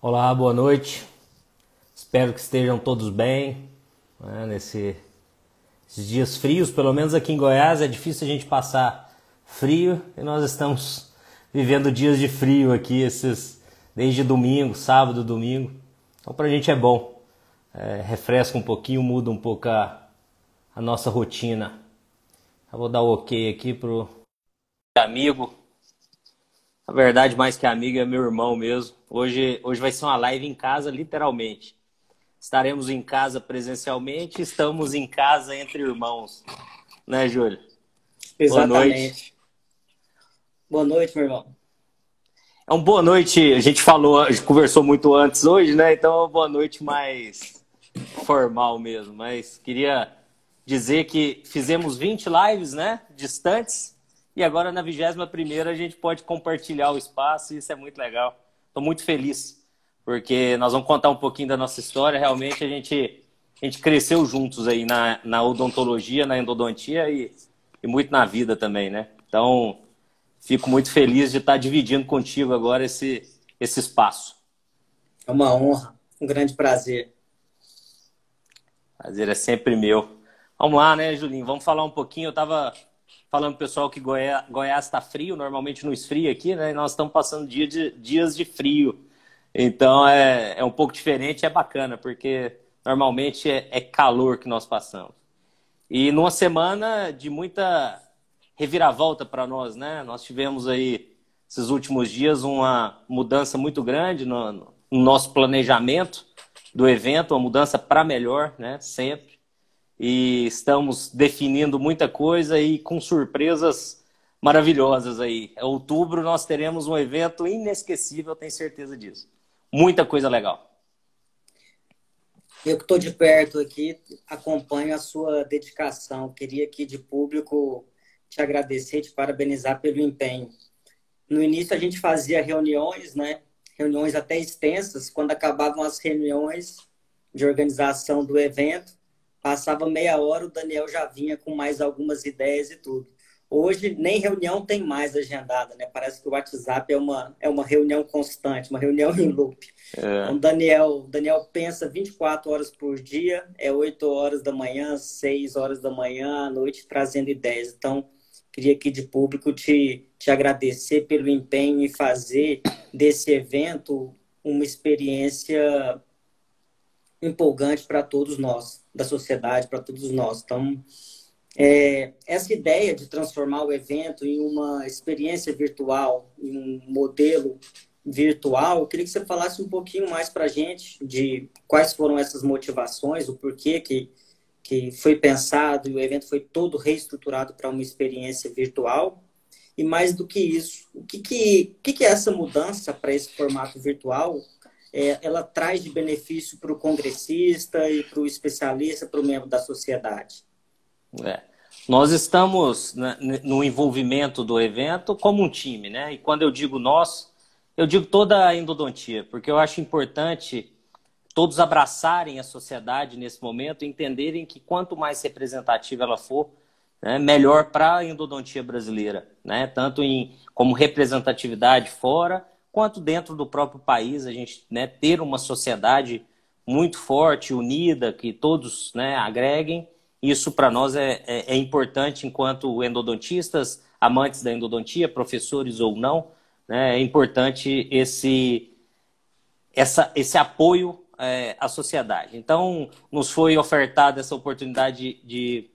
Olá, boa noite. Espero que estejam todos bem né, nesse, nesses dias frios. Pelo menos aqui em Goiás é difícil a gente passar frio e nós estamos vivendo dias de frio aqui esses desde domingo, sábado, domingo. Então para a gente é bom, é, refresca um pouquinho, muda um pouco a, a nossa rotina. Eu vou dar o ok aqui pro amigo na verdade, mais que amigo, é meu irmão mesmo. Hoje, hoje vai ser uma live em casa, literalmente. Estaremos em casa presencialmente, estamos em casa entre irmãos. Né, Júlio? Exatamente. Boa noite. Boa noite, meu irmão. É uma boa noite, a gente falou, a gente conversou muito antes hoje, né? Então é uma boa noite mais formal mesmo. Mas queria dizer que fizemos 20 lives, né? Distantes e agora na 21 primeira a gente pode compartilhar o espaço e isso é muito legal. Estou muito feliz, porque nós vamos contar um pouquinho da nossa história. Realmente a gente, a gente cresceu juntos aí na, na odontologia, na endodontia e, e muito na vida também, né? Então, fico muito feliz de estar dividindo contigo agora esse, esse espaço. É uma honra, um grande prazer. Prazer é sempre meu. Vamos lá, né, Julinho? Vamos falar um pouquinho. Eu estava falando pessoal que Goiás está frio, normalmente não esfria aqui, né? E nós estamos passando dia de, dias de frio. Então é, é um pouco diferente, é bacana, porque normalmente é, é calor que nós passamos. E numa semana de muita reviravolta para nós, né? Nós tivemos aí esses últimos dias uma mudança muito grande no, no nosso planejamento do evento, uma mudança para melhor, né? Sempre e estamos definindo muita coisa e com surpresas maravilhosas aí. Em outubro nós teremos um evento inesquecível, tenho certeza disso. Muita coisa legal. Eu que estou de perto aqui, acompanho a sua dedicação. Queria aqui de público te agradecer, te parabenizar pelo empenho. No início a gente fazia reuniões, né? Reuniões até extensas. Quando acabavam as reuniões de organização do evento, Passava meia hora, o Daniel já vinha com mais algumas ideias e tudo. Hoje, nem reunião tem mais agendada, né? Parece que o WhatsApp é uma, é uma reunião constante, uma reunião em loop. É. Então, Daniel, Daniel pensa 24 horas por dia, é 8 horas da manhã, 6 horas da manhã, à noite, trazendo ideias. Então, queria aqui de público te, te agradecer pelo empenho em fazer desse evento uma experiência empolgante para todos nós, da sociedade, para todos nós. Então, é, essa ideia de transformar o evento em uma experiência virtual, em um modelo virtual, eu queria que você falasse um pouquinho mais para a gente de quais foram essas motivações, o porquê que, que foi pensado e o evento foi todo reestruturado para uma experiência virtual. E mais do que isso, o que, que, que, que é essa mudança para esse formato virtual é, ela traz de benefício para o congressista e para o especialista, para o membro da sociedade? É. Nós estamos né, no envolvimento do evento como um time, né? E quando eu digo nós, eu digo toda a endodontia, porque eu acho importante todos abraçarem a sociedade nesse momento, entenderem que quanto mais representativa ela for, né, melhor para a endodontia brasileira, né? Tanto em como representatividade fora quanto dentro do próprio país, a gente né, ter uma sociedade muito forte, unida, que todos né, agreguem. Isso para nós é, é, é, importante enquanto endodontistas, amantes da endodontia, professores ou não. Né, é importante esse, essa, esse apoio é, à sociedade. Então, nos foi ofertada essa oportunidade de,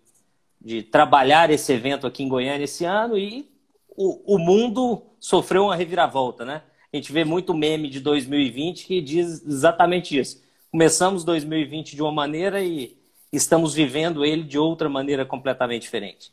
de trabalhar esse evento aqui em Goiânia esse ano e o, o mundo sofreu uma reviravolta, né? A gente vê muito meme de 2020 que diz exatamente isso. Começamos 2020 de uma maneira e estamos vivendo ele de outra maneira completamente diferente.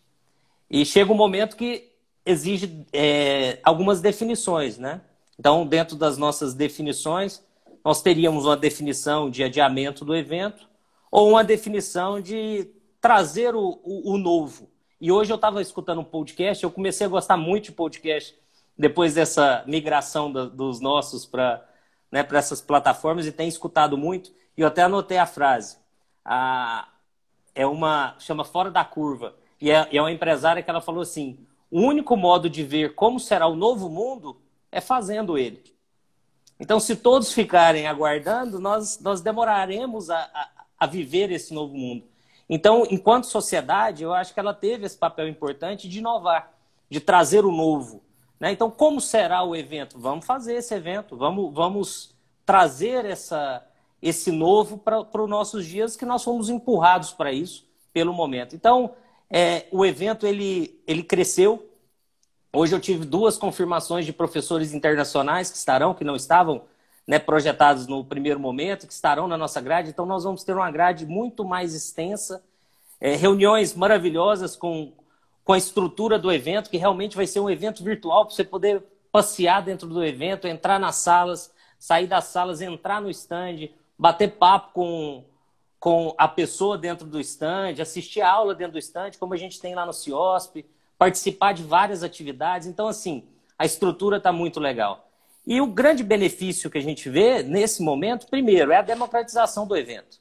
E chega um momento que exige é, algumas definições, né? Então, dentro das nossas definições, nós teríamos uma definição de adiamento do evento ou uma definição de trazer o, o, o novo. E hoje eu estava escutando um podcast, eu comecei a gostar muito de podcast depois dessa migração do, dos nossos para né, essas plataformas e tem escutado muito. E eu até anotei a frase. A, é uma chama fora da curva e é, é uma empresária que ela falou assim: o único modo de ver como será o novo mundo é fazendo ele. Então, se todos ficarem aguardando, nós, nós demoraremos a, a, a viver esse novo mundo. Então, enquanto sociedade, eu acho que ela teve esse papel importante de inovar, de trazer o novo. Né? Então, como será o evento? Vamos fazer esse evento, vamos, vamos trazer essa, esse novo para os nossos dias, que nós fomos empurrados para isso pelo momento. Então, é, o evento ele, ele cresceu. Hoje eu tive duas confirmações de professores internacionais que estarão, que não estavam né, projetados no primeiro momento, que estarão na nossa grade. Então, nós vamos ter uma grade muito mais extensa, é, reuniões maravilhosas com, com a estrutura do evento, que realmente vai ser um evento virtual para você poder passear dentro do evento, entrar nas salas, sair das salas, entrar no stand, bater papo com, com a pessoa dentro do stand, assistir a aula dentro do stand, como a gente tem lá no CIOSP, participar de várias atividades. Então, assim, a estrutura está muito legal. E o grande benefício que a gente vê nesse momento, primeiro, é a democratização do evento.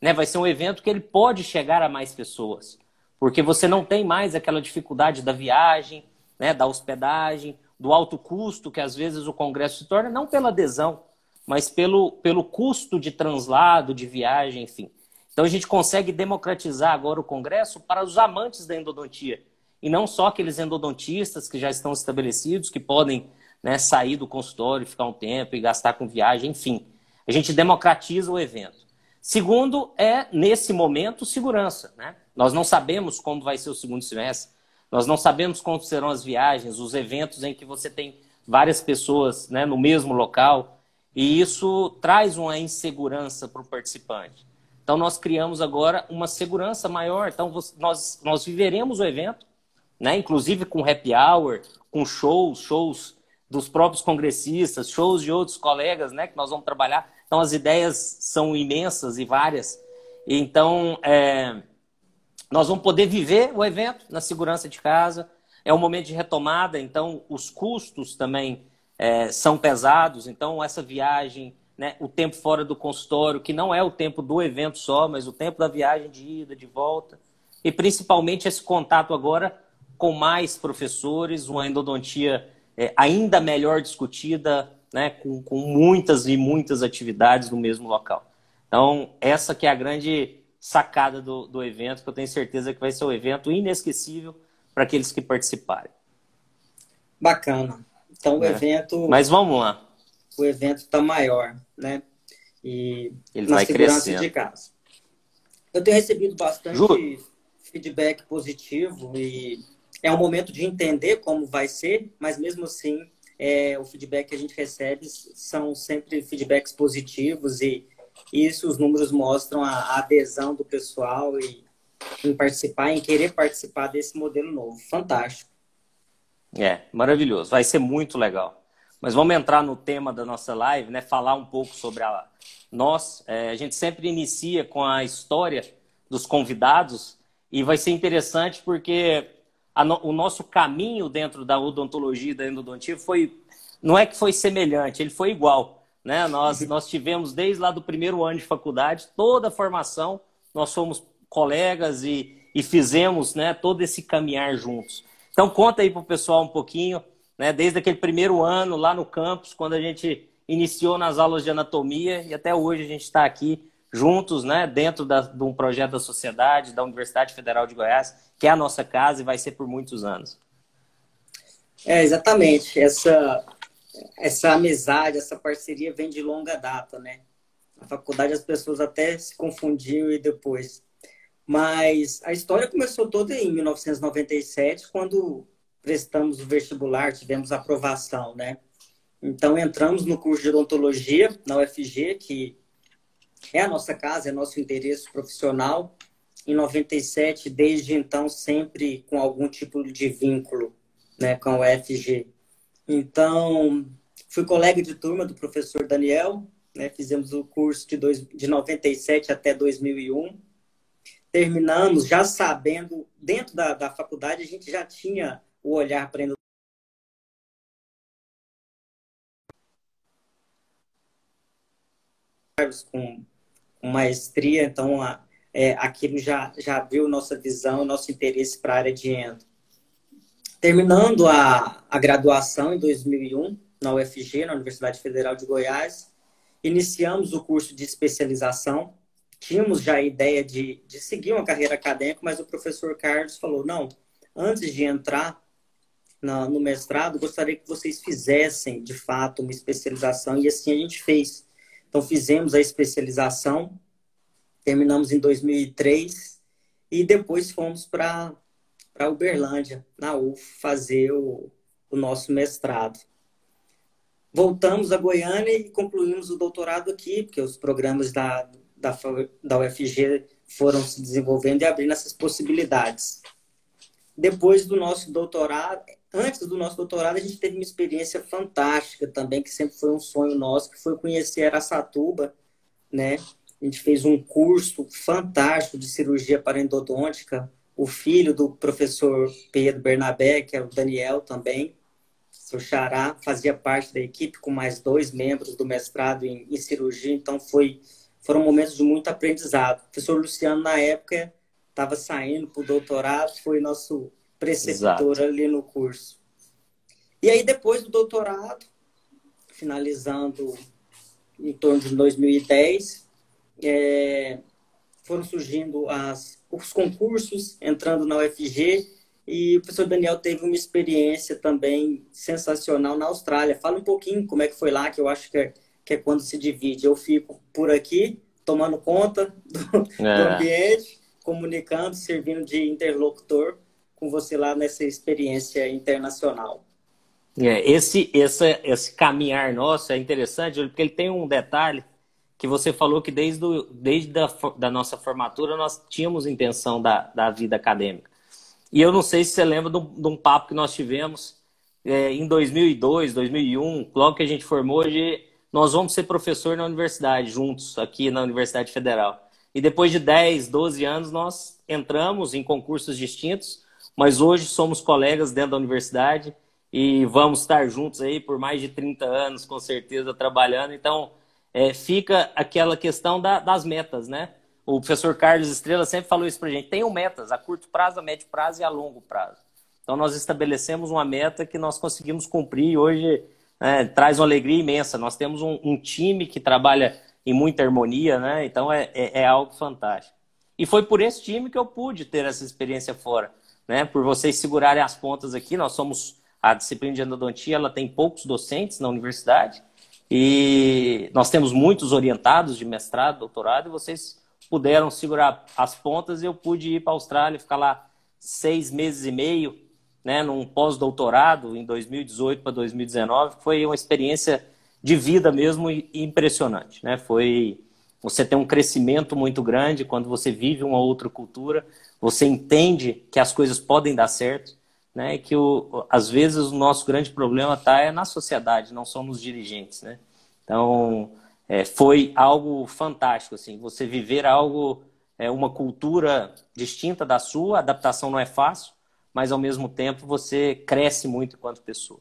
Né? Vai ser um evento que ele pode chegar a mais pessoas, porque você não tem mais aquela dificuldade da viagem, né, da hospedagem, do alto custo que às vezes o Congresso se torna, não pela adesão, mas pelo, pelo custo de translado, de viagem, enfim. Então a gente consegue democratizar agora o Congresso para os amantes da endodontia. E não só aqueles endodontistas que já estão estabelecidos, que podem né, sair do consultório, ficar um tempo e gastar com viagem, enfim. A gente democratiza o evento. Segundo é, nesse momento, segurança. Né? Nós não sabemos como vai ser o segundo semestre, nós não sabemos como serão as viagens, os eventos em que você tem várias pessoas né, no mesmo local. E isso traz uma insegurança para o participante. Então, nós criamos agora uma segurança maior. Então, nós, nós viveremos o evento, né? inclusive com happy hour, com shows, shows dos próprios congressistas, shows de outros colegas né? que nós vamos trabalhar. Então, as ideias são imensas e várias. Então, é, nós vamos poder viver o evento na segurança de casa. É um momento de retomada, então os custos também é, são pesados, então essa viagem, né, o tempo fora do consultório, que não é o tempo do evento só, mas o tempo da viagem de ida, de volta, e principalmente esse contato agora com mais professores, uma endodontia é, ainda melhor discutida, né, com, com muitas e muitas atividades no mesmo local. Então, essa que é a grande sacada do, do evento, que eu tenho certeza que vai ser um evento inesquecível para aqueles que participarem. Bacana. Então o é. evento. Mas vamos lá. O evento está maior, né? E ele vai crescendo. de casa. Eu tenho recebido bastante Ju... feedback positivo e é um momento de entender como vai ser, mas mesmo assim é, o feedback que a gente recebe são sempre feedbacks positivos e isso os números mostram a, adesão do pessoal e em participar, em querer participar desse modelo novo. Fantástico. É, maravilhoso. Vai ser muito legal. Mas vamos entrar no tema da nossa live, né? Falar um pouco sobre a nós. É, a gente sempre inicia com a história dos convidados e vai ser interessante porque no, o nosso caminho dentro da odontologia e da endodontia foi não é que foi semelhante, ele foi igual. Né? Nós, nós tivemos desde lá do primeiro ano de faculdade toda a formação, nós somos colegas e, e fizemos né, todo esse caminhar juntos. Então conta aí para o pessoal um pouquinho, né, desde aquele primeiro ano lá no campus, quando a gente iniciou nas aulas de anatomia e até hoje a gente está aqui juntos, né, dentro da, de um projeto da sociedade, da Universidade Federal de Goiás, que é a nossa casa e vai ser por muitos anos. É, exatamente. Essa, essa amizade, essa parceria vem de longa data, né? Na faculdade as pessoas até se confundiam e depois mas a história começou toda em 1997, quando prestamos o vestibular, tivemos aprovação, né? Então entramos no curso de odontologia na UFG, que é a nossa casa, é nosso interesse profissional. Em 97, desde então, sempre com algum tipo de vínculo né, com a UFG. Então, fui colega de turma do professor Daniel, né, fizemos o curso de, dois, de 97 até 2001 terminamos já sabendo, dentro da, da faculdade, a gente já tinha o olhar para com, com maestria, então a, é, aquilo já, já abriu nossa visão, nosso interesse para a área de endo. Terminando a, a graduação em 2001, na UFG, na Universidade Federal de Goiás. Iniciamos o curso de especialização. Tínhamos já a ideia de, de seguir uma carreira acadêmica, mas o professor Carlos falou: não, antes de entrar na, no mestrado, gostaria que vocês fizessem, de fato, uma especialização. E assim a gente fez. Então, fizemos a especialização, terminamos em 2003 e depois fomos para Uberlândia, na UF, fazer o, o nosso mestrado. Voltamos a Goiânia e concluímos o doutorado aqui, porque os programas da, da, da UFG foram se desenvolvendo e abrindo essas possibilidades. Depois do nosso doutorado, antes do nosso doutorado, a gente teve uma experiência fantástica também, que sempre foi um sonho nosso, que foi conhecer Aracatuba, né? A gente fez um curso fantástico de cirurgia parendodôntica. O filho do professor Pedro Bernabé, que é o Daniel também, seu xará, fazia parte da equipe com mais dois membros do mestrado em, em cirurgia. Então, foi, foram momentos de muito aprendizado. O professor Luciano, na época, estava saindo para o doutorado, foi nosso preceptor Exato. ali no curso. E aí, depois do doutorado, finalizando em torno de 2010, é, foram surgindo as, os concursos, entrando na UFG, e o professor Daniel teve uma experiência também sensacional na Austrália. Fala um pouquinho como é que foi lá, que eu acho que é, que é quando se divide. Eu fico por aqui, tomando conta do, é. do ambiente, comunicando, servindo de interlocutor com você lá nessa experiência internacional. É, esse, esse, esse caminhar nosso é interessante, porque ele tem um detalhe que você falou que desde, do, desde a da nossa formatura nós tínhamos intenção da, da vida acadêmica. E eu não sei se você lembra de um, papo que nós tivemos é, em 2002, 2001, logo que a gente formou, de nós vamos ser professor na universidade, juntos, aqui na Universidade Federal. E depois de 10, 12 anos, nós entramos em concursos distintos, mas hoje somos colegas dentro da universidade e vamos estar juntos aí por mais de 30 anos, com certeza, trabalhando. Então, é, fica aquela questão da, das metas, né? O professor Carlos Estrela sempre falou isso para gente. Tenham metas a curto prazo, a médio prazo e a longo prazo. Então, nós estabelecemos uma meta que nós conseguimos cumprir e hoje é, traz uma alegria imensa. Nós temos um, um, time que trabalha em muita harmonia, né? Então, é, é, é algo fantástico. E foi por esse time que eu pude ter essa experiência fora, né? Por vocês segurarem as pontas aqui, nós somos a disciplina de endodontia, ela tem poucos docentes na universidade, e nós temos muitos orientados de mestrado, doutorado, e vocês puderam segurar as pontas e eu pude ir para a Austrália, ficar lá seis meses e meio, né, num pós-doutorado em 2018 para 2019. Foi uma experiência de vida mesmo impressionante, né? Foi você tem um crescimento muito grande quando você vive uma outra cultura, você entende que as coisas podem dar certo, né? Que o, às vezes o nosso grande problema está é na sociedade, não são nos dirigentes, né? Então é, foi algo fantástico, assim, você viver algo, é, uma cultura distinta da sua, adaptação não é fácil, mas ao mesmo tempo você cresce muito enquanto pessoa.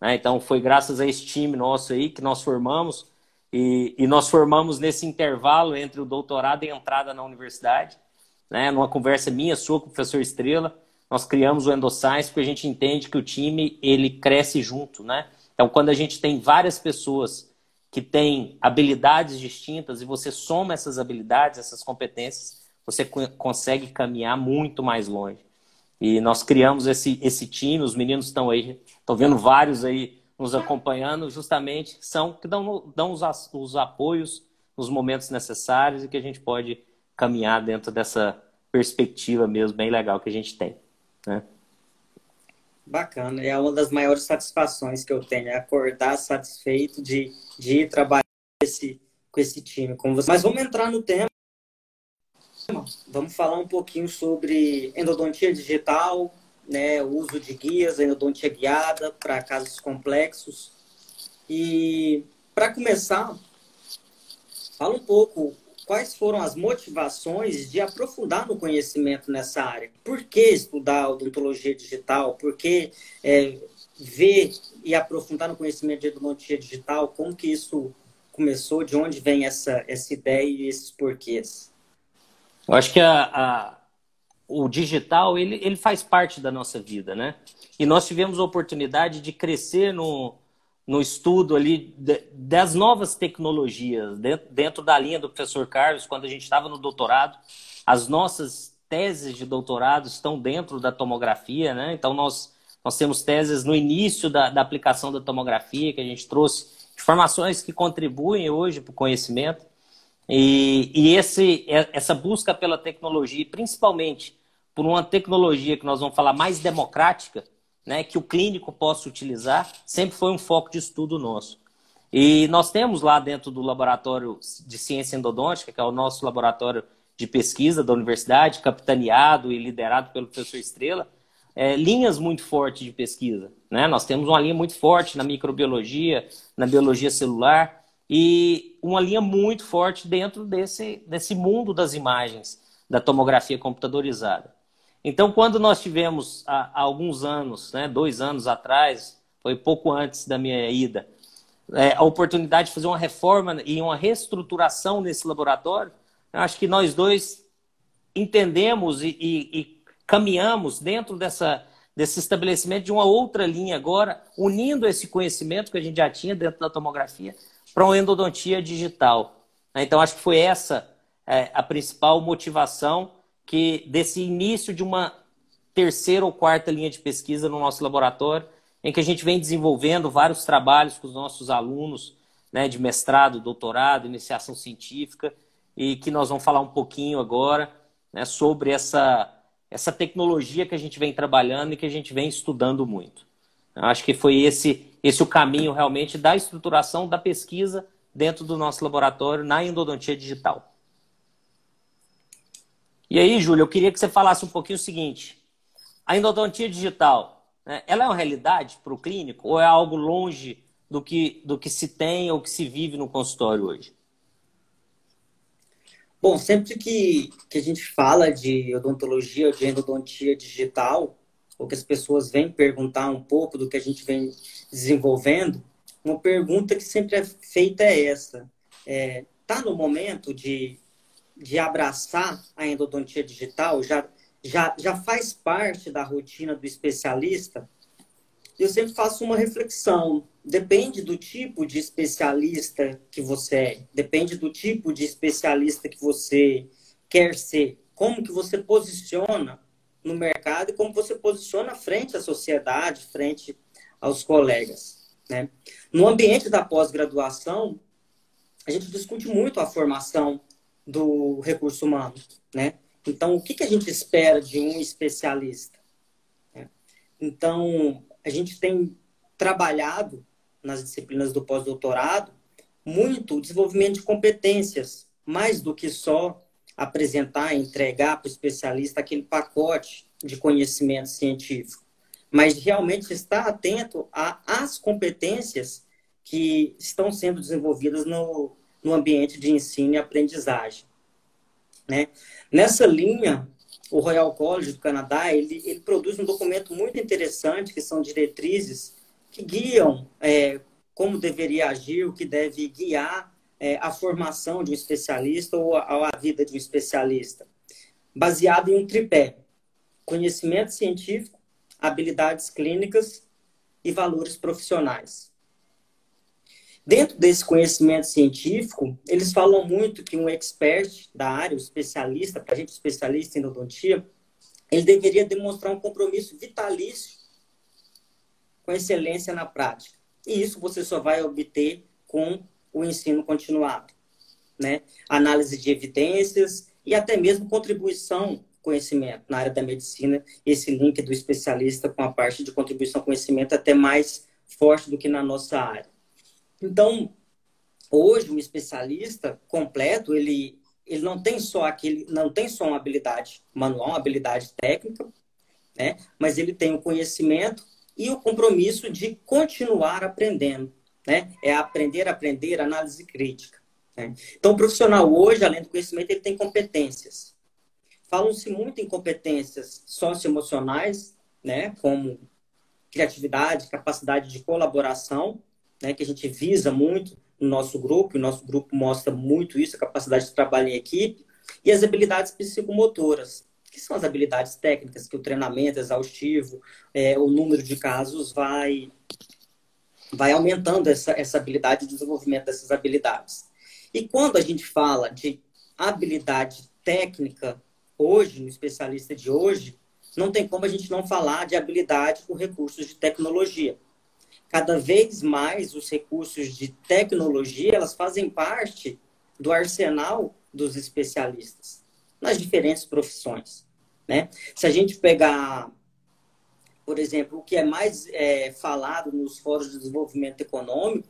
Né? Então foi graças a esse time nosso aí que nós formamos e, e nós formamos nesse intervalo entre o doutorado e a entrada na universidade, né? Numa conversa minha, sua com o professor Estrela, nós criamos o Endoscience porque a gente entende que o time ele cresce junto, né? Então, quando a gente tem várias pessoas que têm habilidades distintas e você soma essas habilidades, essas competências, você consegue caminhar muito mais longe. E nós criamos esse, esse time, os meninos estão aí, estão vendo vários aí nos acompanhando, justamente são que dão, dão os, os apoios nos momentos necessários e que a gente pode caminhar dentro dessa perspectiva mesmo bem legal que a gente tem. Né? Bacana, é uma das maiores satisfações que eu tenho, é acordar satisfeito de, de ir trabalhar com esse, com esse time. Com você. Mas vamos entrar no tema. Vamos falar um pouquinho sobre endodontia digital, né, o uso de guias, endodontia guiada para casos complexos. E para começar, fala um pouco quais foram as motivações de aprofundar no conhecimento nessa área. Por que estudar odontologia digital? Por que é, ver e aprofundar no conhecimento de odontologia digital? Como que isso começou? De onde vem essa, essa ideia e esses porquês? Eu acho que a, a, o digital ele, ele faz parte da nossa vida, né? E nós tivemos a oportunidade de crescer no, no estudo ali das novas tecnologias, dentro da linha do professor Carlos, quando a gente estava no doutorado, as nossas teses de doutorado estão dentro da tomografia, né? Então, nós, nós temos teses no início da, da aplicação da tomografia, que a gente trouxe informações que contribuem hoje para o conhecimento. E, e esse, essa busca pela tecnologia, principalmente por uma tecnologia que nós vamos falar mais democrática, né, que o clínico possa utilizar, sempre foi um foco de estudo nosso. E nós temos lá dentro do laboratório de ciência endodôntica, que é o nosso laboratório de pesquisa da universidade, capitaneado e liderado pelo professor Estrela, é, linhas muito fortes de pesquisa. Né? Nós temos uma linha muito forte na microbiologia, na biologia celular e uma linha muito forte dentro desse, desse mundo das imagens, da tomografia computadorizada. Então, quando nós tivemos há, alguns anos, né, dois anos atrás, foi pouco antes da minha ida, é, a oportunidade de fazer uma reforma e uma reestruturação nesse laboratório, acho que nós dois entendemos e, e, e caminhamos dentro dessa, desse estabelecimento de uma outra linha agora, unindo esse conhecimento que a gente já tinha dentro da tomografia para uma endodontia digital. Então, acho que foi essa é, a principal motivação que desse início de uma terceira ou quarta linha de pesquisa no nosso laboratório, em que a gente vem desenvolvendo vários trabalhos com os nossos alunos né, de mestrado, doutorado, iniciação científica, e que nós vamos falar um pouquinho agora né, sobre essa, essa tecnologia que a gente vem trabalhando e que a gente vem estudando muito. Eu acho que foi esse, esse o caminho realmente da estruturação da pesquisa dentro do nosso laboratório na endodontia digital. E aí, Júlio, eu queria que você falasse um pouquinho o seguinte: a endodontia digital, né, ela é uma realidade para o clínico ou é algo longe do que, do que se tem ou que se vive no consultório hoje? Bom, sempre que, que a gente fala de odontologia, de endodontia digital, ou que as pessoas vêm perguntar um pouco do que a gente vem desenvolvendo, uma pergunta que sempre é feita é essa: está é, tá no momento de de abraçar a endodontia digital já, já, já faz parte da rotina do especialista, eu sempre faço uma reflexão. Depende do tipo de especialista que você é, depende do tipo de especialista que você quer ser, como que você posiciona no mercado e como você posiciona frente à sociedade, frente aos colegas. Né? No ambiente da pós-graduação, a gente discute muito a formação do recurso humano, né? Então, o que, que a gente espera de um especialista? Né? Então, a gente tem trabalhado nas disciplinas do pós-doutorado muito o desenvolvimento de competências, mais do que só apresentar, entregar para o especialista aquele pacote de conhecimento científico, mas realmente estar atento às competências que estão sendo desenvolvidas no, no ambiente de ensino e aprendizagem. Né? Nessa linha, o Royal College do Canadá ele, ele produz um documento muito interessante que são diretrizes que guiam é, como deveria agir, o que deve guiar é, a formação de um especialista ou a, a vida de um especialista, baseado em um tripé: conhecimento científico, habilidades clínicas e valores profissionais. Dentro desse conhecimento científico, eles falam muito que um expert da área, um especialista, para a gente especialista em odontia, ele deveria demonstrar um compromisso vitalício com excelência na prática. E isso você só vai obter com o ensino continuado, né? Análise de evidências e até mesmo contribuição conhecimento na área da medicina. Esse link do especialista com a parte de contribuição conhecimento é até mais forte do que na nossa área. Então, hoje um especialista completo, ele ele não tem só aquele, não tem só uma habilidade manual, uma habilidade técnica, né? Mas ele tem o conhecimento e o compromisso de continuar aprendendo, né? É aprender, aprender, análise crítica. Né? Então, o profissional hoje, além do conhecimento, ele tem competências. Falam-se muito em competências socioemocionais, né? Como criatividade, capacidade de colaboração, né, que a gente visa muito no nosso grupo, e o nosso grupo mostra muito isso, a capacidade de trabalho em equipe, e as habilidades psicomotoras, que são as habilidades técnicas que o treinamento exaustivo, é, o número de casos vai, vai aumentando essa, essa habilidade, o desenvolvimento dessas habilidades. E quando a gente fala de habilidade técnica, hoje, no especialista de hoje, não tem como a gente não falar de habilidade com recursos de tecnologia. Cada vez mais os recursos de tecnologia, elas fazem parte do arsenal dos especialistas, nas diferentes profissões. Né? Se a gente pegar por exemplo, o que é mais é, falado nos fóruns de desenvolvimento econômico,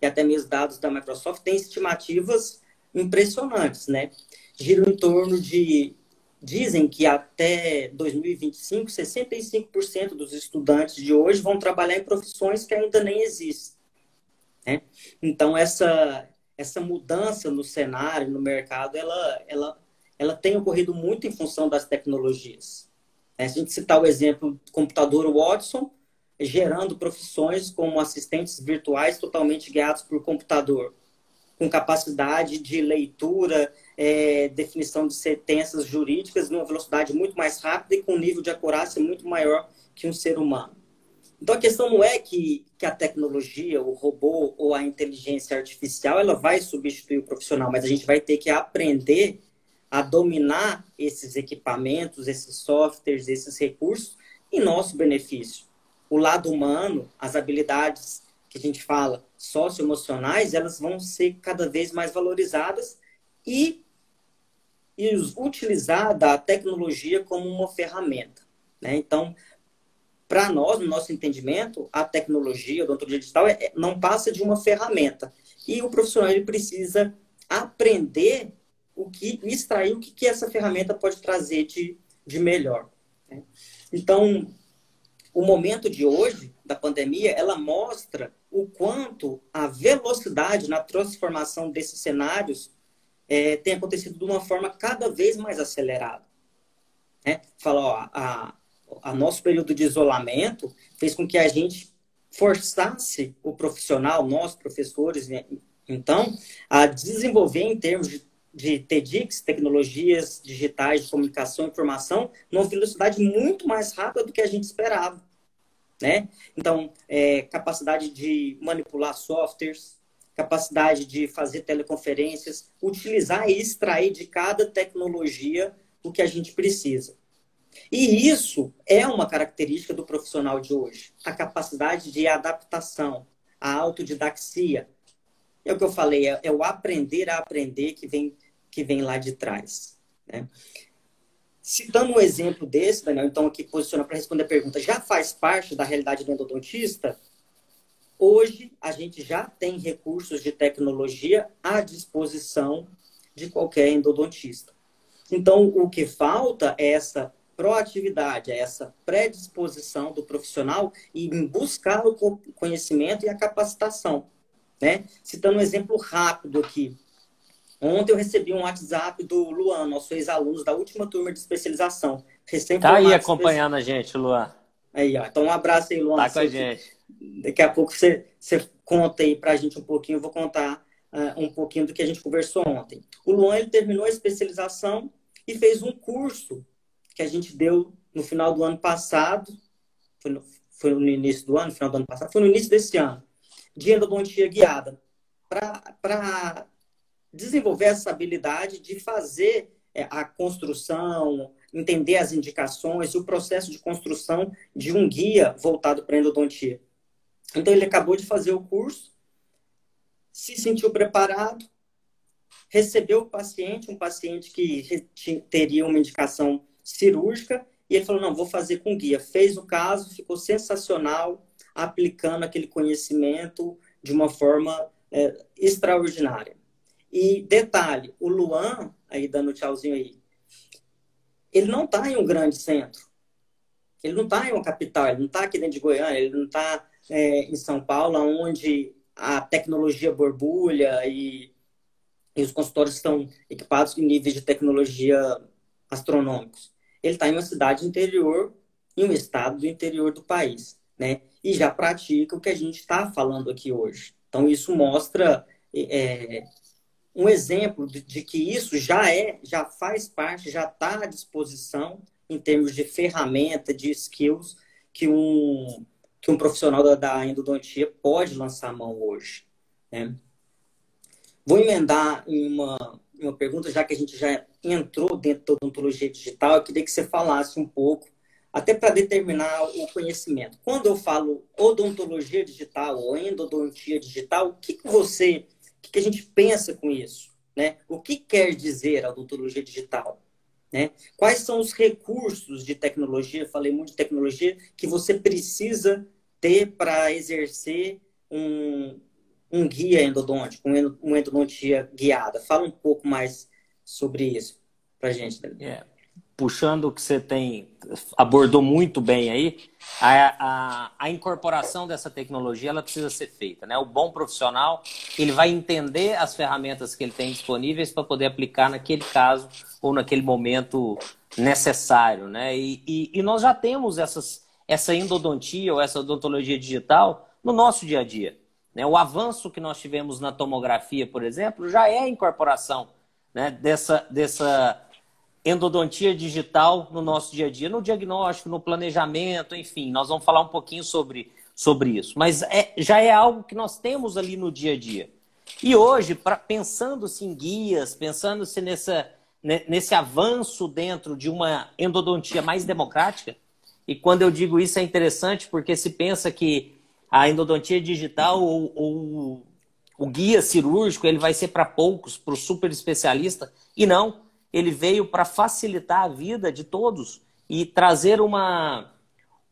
e até mesmo dados da Microsoft, tem estimativas impressionantes, né? Giram em torno de. Dizem que até 2025, 65% dos estudantes de hoje vão trabalhar em profissões que ainda nem existem. Né? Então, essa, essa mudança no cenário, no mercado, ela, ela, ela tem ocorrido muito em função das tecnologias. É, a gente citar o exemplo do computador Watson, gerando profissões como assistentes virtuais totalmente guiados por computador, com capacidade de leitura, é, definição de sentenças jurídicas numa velocidade muito mais rápida e com um nível de acurácia muito maior que um ser humano. Então a questão não é que, que a tecnologia, o robô ou a inteligência artificial ela vai substituir o profissional, mas a gente vai ter que aprender a dominar esses equipamentos, esses softwares, esses recursos em nosso benefício. O lado humano, as habilidades que a gente fala socioemocionais, elas vão ser cada vez mais valorizadas e, e utilizar a tecnologia como uma ferramenta. Né? Então, para nós, no nosso entendimento, a tecnologia, a odontologia digital, é, não passa de uma ferramenta. E o profissional ele precisa aprender o que extrair o que, que essa ferramenta pode trazer de, de melhor. Né? Então, o momento de hoje da pandemia, ela mostra o quanto a velocidade na transformação desses cenários é, tem acontecido de uma forma cada vez mais acelerada. Né? Fala, ó, a, a nosso período de isolamento fez com que a gente forçasse o profissional, nós professores, né? então, a desenvolver em termos de de TEDx, tecnologias digitais de comunicação e informação, numa velocidade muito mais rápida do que a gente esperava. Né? Então, é, capacidade de manipular softwares, capacidade de fazer teleconferências, utilizar e extrair de cada tecnologia o que a gente precisa. E isso é uma característica do profissional de hoje, a capacidade de adaptação, a autodidaxia. É o que eu falei, é, é o aprender a aprender que vem que vem lá de trás. Né? Citando um exemplo desse, Daniel, então aqui posiciona para responder a pergunta, já faz parte da realidade do endodontista? Hoje, a gente já tem recursos de tecnologia à disposição de qualquer endodontista. Então, o que falta é essa proatividade, é essa predisposição do profissional em buscar o conhecimento e a capacitação. Né? Citando um exemplo rápido aqui, Ontem eu recebi um WhatsApp do Luan, nosso ex-aluno da última turma de especialização. Recém tá aí acompanhando a gente, Luan. Aí, ó. Então, um abraço aí, Luan. Tá com a gente. Daqui a pouco você, você conta aí pra gente um pouquinho. Eu vou contar uh, um pouquinho do que a gente conversou ontem. O Luan, ele terminou a especialização e fez um curso que a gente deu no final do ano passado. Foi no, foi no início do ano, no final do ano passado. Foi no início desse ano. De endodontia guiada. Para desenvolver essa habilidade de fazer é, a construção, entender as indicações, o processo de construção de um guia voltado para a endodontia. Então, ele acabou de fazer o curso, se sentiu preparado, recebeu o paciente, um paciente que teria uma indicação cirúrgica, e ele falou: Não, vou fazer com guia. Fez o caso, ficou sensacional, aplicando aquele conhecimento de uma forma é, extraordinária. E detalhe, o Luan, aí dando tchauzinho aí, ele não está em um grande centro. Ele não está em uma capital, ele não está aqui dentro de Goiânia, ele não está é, em São Paulo, onde a tecnologia borbulha e, e os consultórios estão equipados em níveis de tecnologia astronômicos. Ele está em uma cidade interior, em um estado do interior do país, né? E já pratica o que a gente está falando aqui hoje. Então, isso mostra é, um exemplo de, de, que isso já é, já faz parte, já está à disposição em termos de ferramenta, de skills que um, que um profissional da, da endodontia pode lançar a mão hoje. Né? Vou emendar em uma, uma pergunta, já que a gente já entrou dentro da odontologia digital, eu queria que você falasse um pouco, até para determinar o conhecimento. Quando eu falo odontologia digital ou endodontia digital, o que, que você, o que, a gente pensa com isso? Né? O que quer dizer a odontologia digital? Né? Quais são os recursos de tecnologia, falei muito de tecnologia, que você precisa ter para exercer um, um guia endodôntico, uma endodontia guiada? Fala um pouco mais sobre isso para gente. É. Puxando o que você tem, abordou muito bem aí, a, a, a, incorporação dessa tecnologia ela precisa ser feita. Né? O bom profissional ele vai entender as ferramentas que ele tem disponíveis para poder aplicar naquele caso ou naquele momento necessário. Né? E, e, e nós já temos essas, essa endodontia ou essa odontologia digital no nosso dia a dia. Né? O avanço que nós tivemos na tomografia, por exemplo, já é a incorporação né, dessa, dessa endodontia digital no nosso dia a dia, no diagnóstico, no planejamento, enfim, nós vamos falar um pouquinho sobre, sobre isso. Mas é, já é algo que nós temos ali no dia a dia. E hoje, pra, pensando-se em guias, pensando-se nessa, nesse avanço dentro de uma endodontia mais democrática, e quando eu digo isso é interessante porque se pensa que a endodontia digital ou, ou o guia cirúrgico ele vai ser para poucos, para o super especialista, e não, ele veio para facilitar a vida de todos e trazer uma,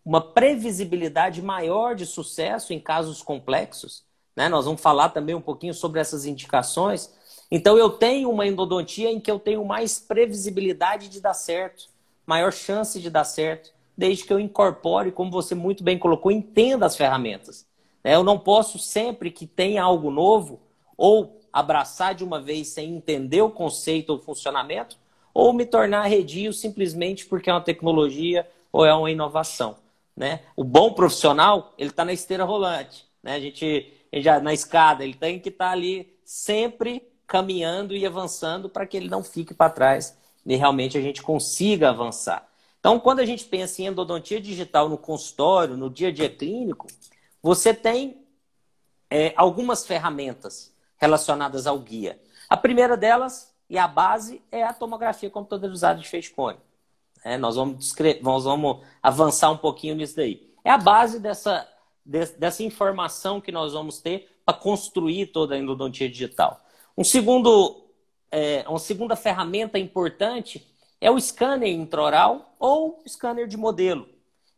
uma previsibilidade maior de sucesso em casos complexos. Né? Nós vamos falar também um pouquinho sobre essas indicações. Então, eu tenho uma endodontia em que eu tenho mais previsibilidade de dar certo, maior chance de dar certo desde que eu incorpore, como você muito bem colocou, entenda as ferramentas. É, eu não posso sempre que tem algo novo ou abraçar de uma vez sem entender o conceito ou funcionamento, ou me tornar redio simplesmente porque é uma tecnologia ou é uma inovação. Né? O bom profissional, ele está na esteira rolante. Né? A gente, já na escada, ele tem que estar tá ali sempre caminhando e avançando para que ele não fique para trás e realmente a gente consiga avançar. Então, quando a gente pensa em endodontia digital no consultório, no dia a dia clínico, você tem é, algumas ferramentas relacionadas ao guia. A primeira delas, e a base, é a tomografia computadorizada de face cone. É, nós, vamos nós vamos avançar um pouquinho nisso daí. É a base dessa, dessa informação que nós vamos ter para construir toda a endodontia digital. Um segundo, é, uma segunda ferramenta importante é o scanner intraoral ou scanner de modelo,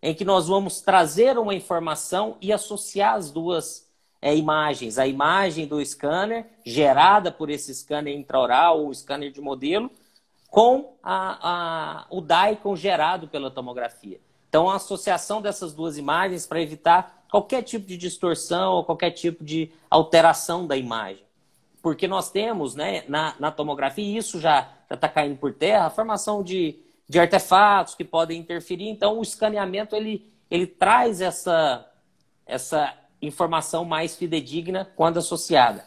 em que nós vamos trazer uma informação e associar as duas é, imagens. A imagem do scanner, gerada por esse scanner intraoral ou scanner de modelo, com a, a, o DICOM gerado pela tomografia. Então, a associação dessas duas imagens para evitar qualquer tipo de distorção ou qualquer tipo de alteração da imagem. Porque nós temos né, na, na tomografia, e isso já está caindo por terra, a formação de, de artefatos que podem interferir. Então, o escaneamento ele, ele traz essa, essa informação mais fidedigna quando associada.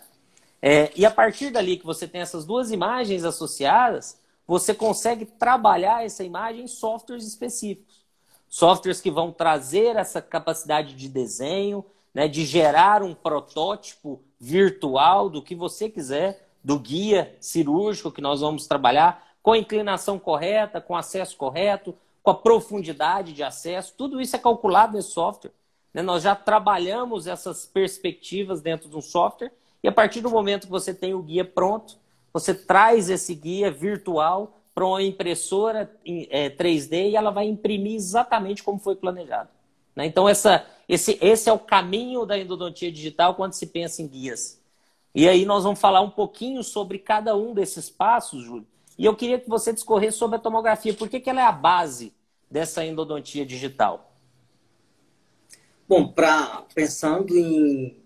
É, e a partir dali que você tem essas duas imagens associadas, você consegue trabalhar essa imagem em softwares específicos. Softwares que vão trazer essa capacidade de desenho, né, de gerar um protótipo virtual do que você quiser do guia cirúrgico que nós vamos trabalhar, com a inclinação correta, com acesso correto, com a profundidade de acesso, tudo isso é calculado nesse software. Né? Nós já trabalhamos essas perspectivas dentro de um software e a partir do momento que você tem o guia pronto, você traz esse guia virtual para uma impressora 3D é, e ela vai imprimir exatamente como foi planejado. Né? Então, essa, esse, esse é o caminho da endodontia digital quando se pensa em guias. E aí nós vamos falar um pouquinho sobre cada um desses passos, Júlio. E eu queria que você discorresse sobre a tomografia. Por que, que ela é a base dessa endodontia digital? Bom, pra, pensando em,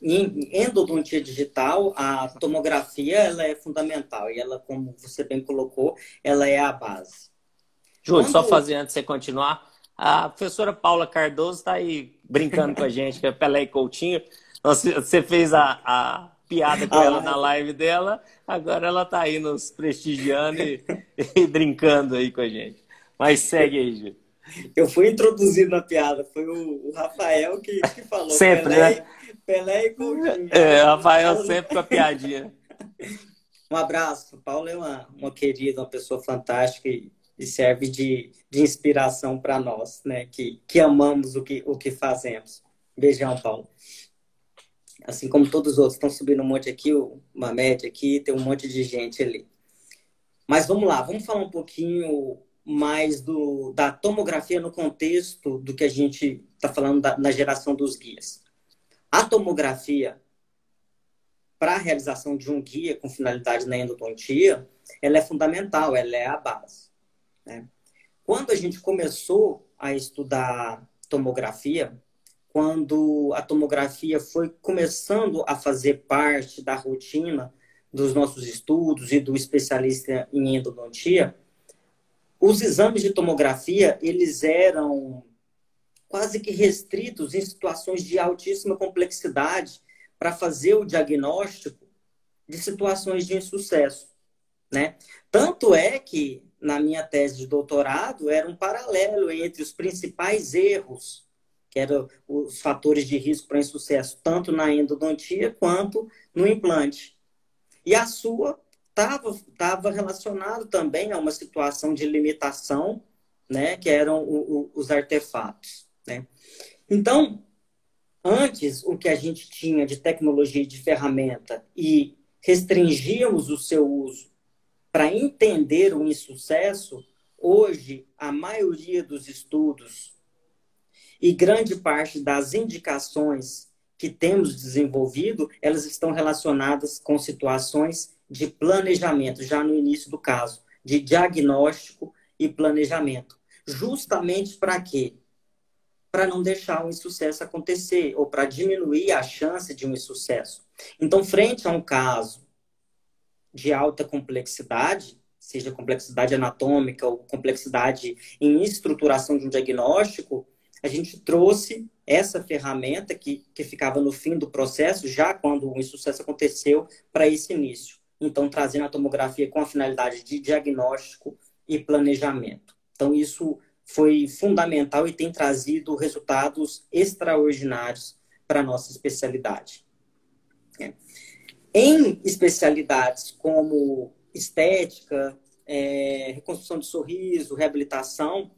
em endodontia digital, a tomografia ela é fundamental. E ela, como você bem colocou, ela é a base. Júlio, Quando... só fazer antes de você continuar. A professora Paula Cardoso está aí brincando com a gente, que é Pelé e Coutinho. Você fez a, a piada com ela na live dela, agora ela está aí nos prestigiando e, e, brincando aí com a gente. Mas segue aí, Gil. Eu fui introduzido na piada, foi o, o Rafael que, que falou. Sempre, Pelé, né? Pelé e Coutinho. É, Rafael sempre com a piadinha. Um abraço. O Paulo é uma, uma querida, uma pessoa fantástica e, e serve de, de inspiração para nós, né? Que, que amamos o que, o que fazemos. Beijão, Paulo. Assim como todos os outros estão subindo um monte aqui, uma média aqui, tem um monte de gente ali. Mas vamos lá, vamos falar um pouquinho mais do, da tomografia no contexto do que a gente está falando da, na geração dos guias. A tomografia, para a realização de um guia com finalidade na endodontia, ela é fundamental, ela é a base. Né? Quando a gente começou a estudar tomografia, quando a tomografia foi começando a fazer parte da rotina dos nossos estudos e do especialista em endodontia, os exames de tomografia, eles eram quase que restritos em situações de altíssima complexidade para fazer o diagnóstico de situações de insucesso, né? Tanto é que na minha tese de doutorado era um paralelo entre os principais erros, que eram os fatores de risco para insucesso, tanto na endodontia quanto no implante. E a sua estava tava relacionado também a uma situação de limitação, né, que eram o, o, os artefatos. Né? Então, antes, o que a gente tinha de tecnologia e de ferramenta e restringíamos o seu uso para entender o insucesso, hoje, a maioria dos estudos e grande parte das indicações que temos desenvolvido, elas estão relacionadas com situações de planejamento, já no início do caso, de diagnóstico e planejamento. Justamente para quê? Para não deixar um insucesso acontecer, ou para diminuir a chance de um insucesso. Então, frente a um caso de alta complexidade, seja complexidade anatômica ou complexidade em estruturação de um diagnóstico, a gente trouxe essa ferramenta que, que ficava no fim do processo, já quando o insucesso aconteceu, para esse início então trazendo a tomografia com a finalidade de diagnóstico e planejamento. Então isso foi fundamental e tem trazido resultados extraordinários para a nossa especialidade. É. Em especialidades como estética, é, reconstrução de sorriso, reabilitação,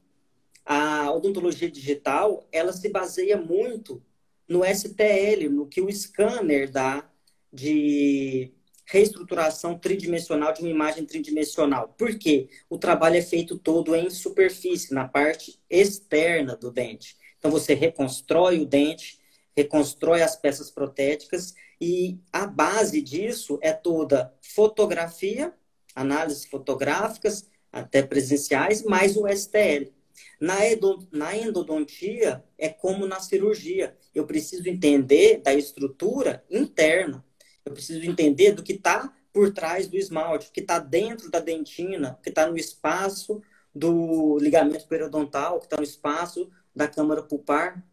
a odontologia digital ela se baseia muito no STL, no que o scanner dá de reestruturação tridimensional de uma imagem tridimensional. Por quê? O trabalho é feito todo em superfície, na parte externa do dente. Então, você reconstrói o dente, reconstrói as peças protéticas e a base disso é toda fotografia, análises fotográficas, até presenciais, mais o STL. Na endodontia, é como na cirurgia. Eu preciso entender da estrutura interna eu preciso entender do que está por trás do esmalte, o que está dentro da dentina, o que está no espaço do ligamento periodontal, o que está no espaço da câmara pulpar.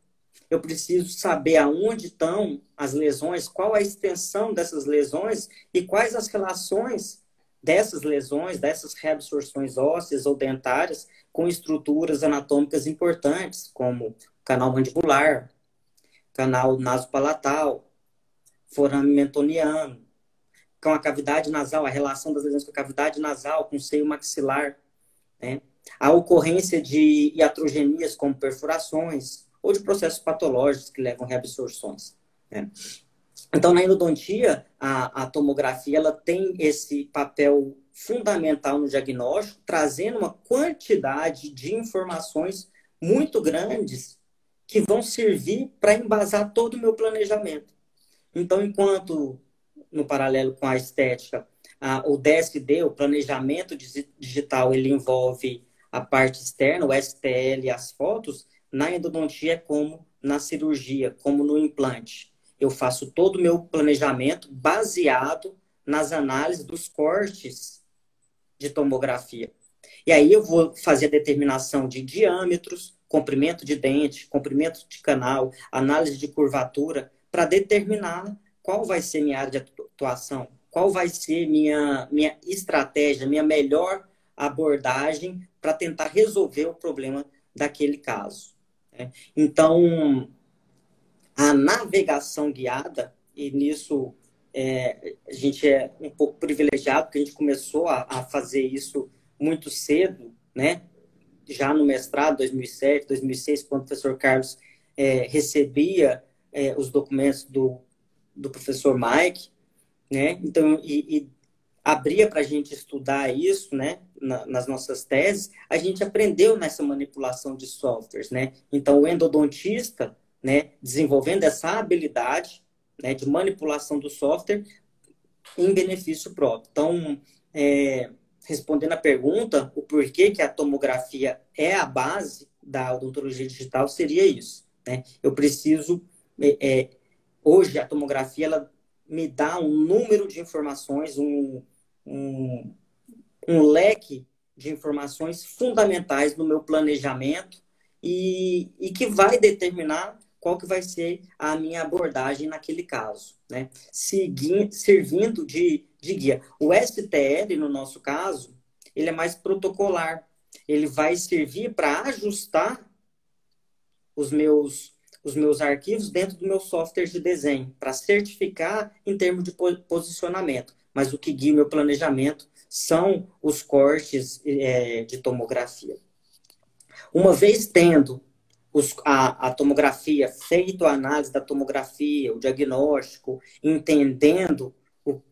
Eu preciso saber aonde estão as lesões, qual a extensão dessas lesões e quais as relações dessas lesões, dessas reabsorções ósseas ou dentárias com estruturas anatômicas importantes, como canal mandibular, canal nasopalatal, forame mentoniano, com a cavidade nasal, a relação das lesões com a cavidade nasal, com o seio maxilar, né? A ocorrência de iatrogenias, como perfurações, ou de processos patológicos que levam reabsorções. Né? Então, na endodontia, a, a, tomografia ela tem esse papel fundamental no diagnóstico, trazendo uma quantidade de informações muito grandes que vão servir para embasar todo o meu planejamento. Então, enquanto no paralelo com a estética, a, o DSD, o planejamento digital, ele envolve a parte externa, o STL, as fotos, na endodontia é como na cirurgia, como no implante. Eu faço todo o meu planejamento baseado nas análises dos cortes de tomografia. E aí eu vou fazer a determinação de diâmetros, comprimento de dente, comprimento de canal, análise de curvatura, para determinar qual vai ser minha área de atuação, qual vai ser minha, minha estratégia, minha melhor abordagem para tentar resolver o problema daquele caso. Né? Então, a navegação guiada, e nisso é, a gente é um pouco privilegiado, porque a gente começou a, a fazer isso muito cedo, né? já no mestrado, 2007, 2006, quando o professor Carlos é, recebia é, os documentos do, do professor Mike, né? Então, e, e abria para a gente estudar isso, né? Na, nas nossas teses, a gente aprendeu nessa manipulação de softwares, né? Então, o endodontista, né? Desenvolvendo essa habilidade, né? De manipulação do software em benefício próprio. Então, é, respondendo a pergunta, o porquê que a tomografia é a base da odontologia digital seria isso. Né? Eu preciso, é, hoje a tomografia ela me dá um número de informações, um, um, um leque de informações fundamentais no meu planejamento e, e que vai determinar qual que vai ser a minha abordagem naquele caso, né? Segui, servindo de de guia. O STL, no nosso caso, ele é mais protocolar. Ele vai servir para ajustar os meus, os meus arquivos dentro do meu software de desenho, para certificar em termos de posicionamento. Mas o que guia o meu planejamento são os cortes é, de tomografia. Uma vez tendo os, a, a, tomografia, feito a análise da tomografia, o diagnóstico, entendendo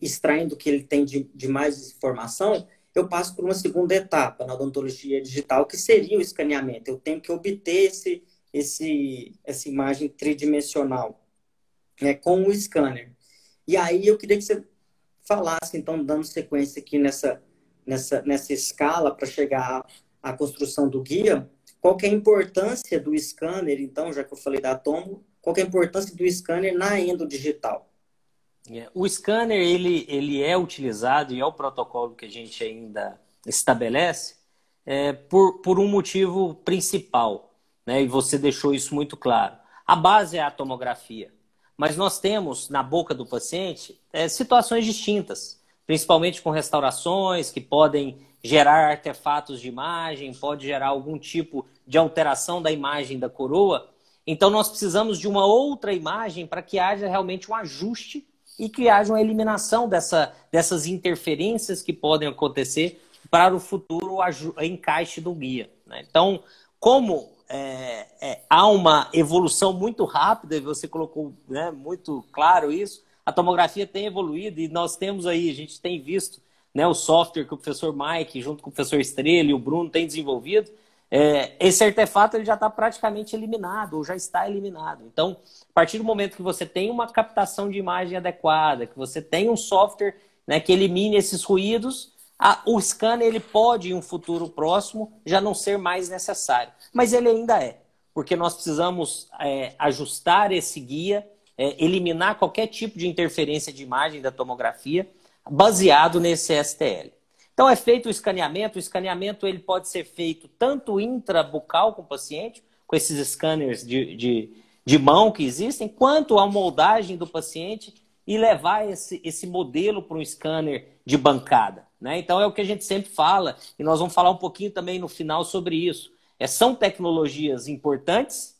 extraindo o que ele tem de, de mais informação, eu passo por uma segunda etapa na odontologia digital, que seria o escaneamento. Eu tenho que obter esse, esse, essa imagem tridimensional né, com o scanner. E aí eu queria que você falasse, então, dando sequência aqui nessa, nessa, nessa escala para chegar à, construção do guia, qual é a importância do scanner, então, já que eu falei da Tomo, qual é a importância do scanner na endo digital? É, o scanner ele, ele é utilizado e é o protocolo que a gente ainda estabelece é, por, por um motivo principal, né? e você deixou isso muito claro. A base é a tomografia, mas nós temos na boca do paciente é, situações distintas, principalmente com restaurações que podem gerar artefatos de imagem, pode gerar algum tipo de alteração da imagem da coroa. Então nós precisamos de uma outra imagem para que haja realmente um ajuste e que haja uma eliminação dessa, dessas interferências que podem acontecer para o futuro encaixe do guia. Né? Então, como é, é, há uma evolução muito rápida, você colocou né, muito claro isso, a tomografia tem evoluído e nós temos aí, a gente tem visto né, o software que o professor Mike, junto com o professor Estrela e o Bruno, tem desenvolvido, é, esse artefato ele já está praticamente eliminado, ou já está eliminado. Então, a partir do momento que você tem uma captação de imagem adequada, que você tem um software né, que elimine esses ruídos, a, o scanner ele pode, em um futuro próximo, já não ser mais necessário. Mas ele ainda é, porque nós precisamos é, ajustar esse guia, é, eliminar qualquer tipo de interferência de imagem da tomografia, baseado nesse STL. Então é feito o escaneamento. O escaneamento ele pode ser feito tanto intrabucal com o paciente, com esses scanners de, de, de mão que existem, quanto a moldagem do paciente e levar esse, esse modelo para um scanner de bancada. Né? Então é o que a gente sempre fala, e nós vamos falar um pouquinho também no final sobre isso. É, são tecnologias importantes,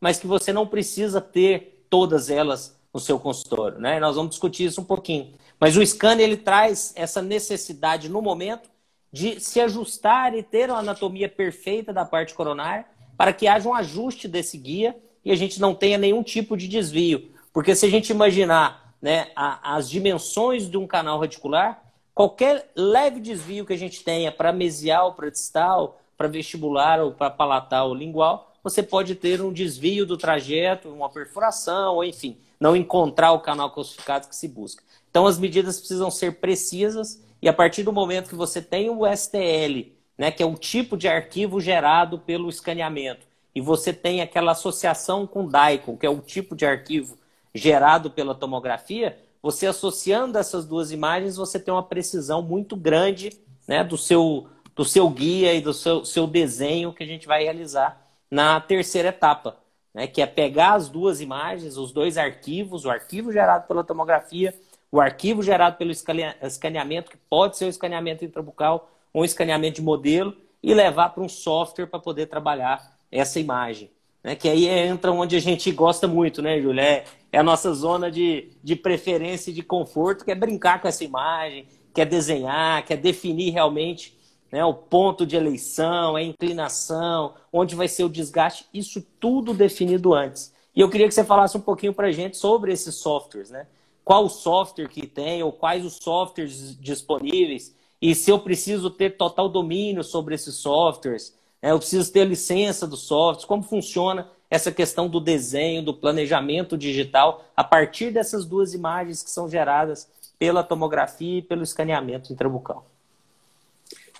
mas que você não precisa ter todas elas no seu consultório. Né? Nós vamos discutir isso um pouquinho. Mas o scanner ele traz essa necessidade no momento de se ajustar e ter uma anatomia perfeita da parte coronária para que haja um ajuste desse guia e a gente não tenha nenhum tipo de desvio. Porque se a gente imaginar né, a, as dimensões de um canal radicular, qualquer leve desvio que a gente tenha para mesial, para distal, para vestibular ou para palatal ou lingual, você pode ter um desvio do trajeto, uma perfuração, ou enfim, não encontrar o canal calcificado que se busca. Então as medidas precisam ser precisas e a partir do momento que você tem o STL, né, que é o tipo de arquivo gerado pelo escaneamento, e você tem aquela associação com DICOM, que é o tipo de arquivo gerado pela tomografia, você associando essas duas imagens, você tem uma precisão muito grande né, do, seu, do seu guia e do seu, seu desenho que a gente vai realizar na terceira etapa, né, que é pegar as duas imagens, os dois arquivos, o arquivo gerado pela tomografia o arquivo gerado pelo escaneamento, que pode ser o escaneamento intrabucal ou um escaneamento de modelo, e levar para um software para poder trabalhar essa imagem. Né? Que aí entra onde a gente gosta muito, né, Júlia? É, é a nossa zona de, de preferência e de conforto, que é brincar com essa imagem, quer desenhar, quer definir realmente né, o ponto de eleição, a inclinação, onde vai ser o desgaste, isso tudo definido antes. E eu queria que você falasse um pouquinho para a gente sobre esses softwares, né? Qual o software que tem, ou quais os softwares disponíveis, e se eu preciso ter total domínio sobre esses softwares, né? eu preciso ter licença dos softwares, como funciona essa questão do desenho, do planejamento digital, a partir dessas duas imagens que são geradas pela tomografia e pelo escaneamento intrabucal.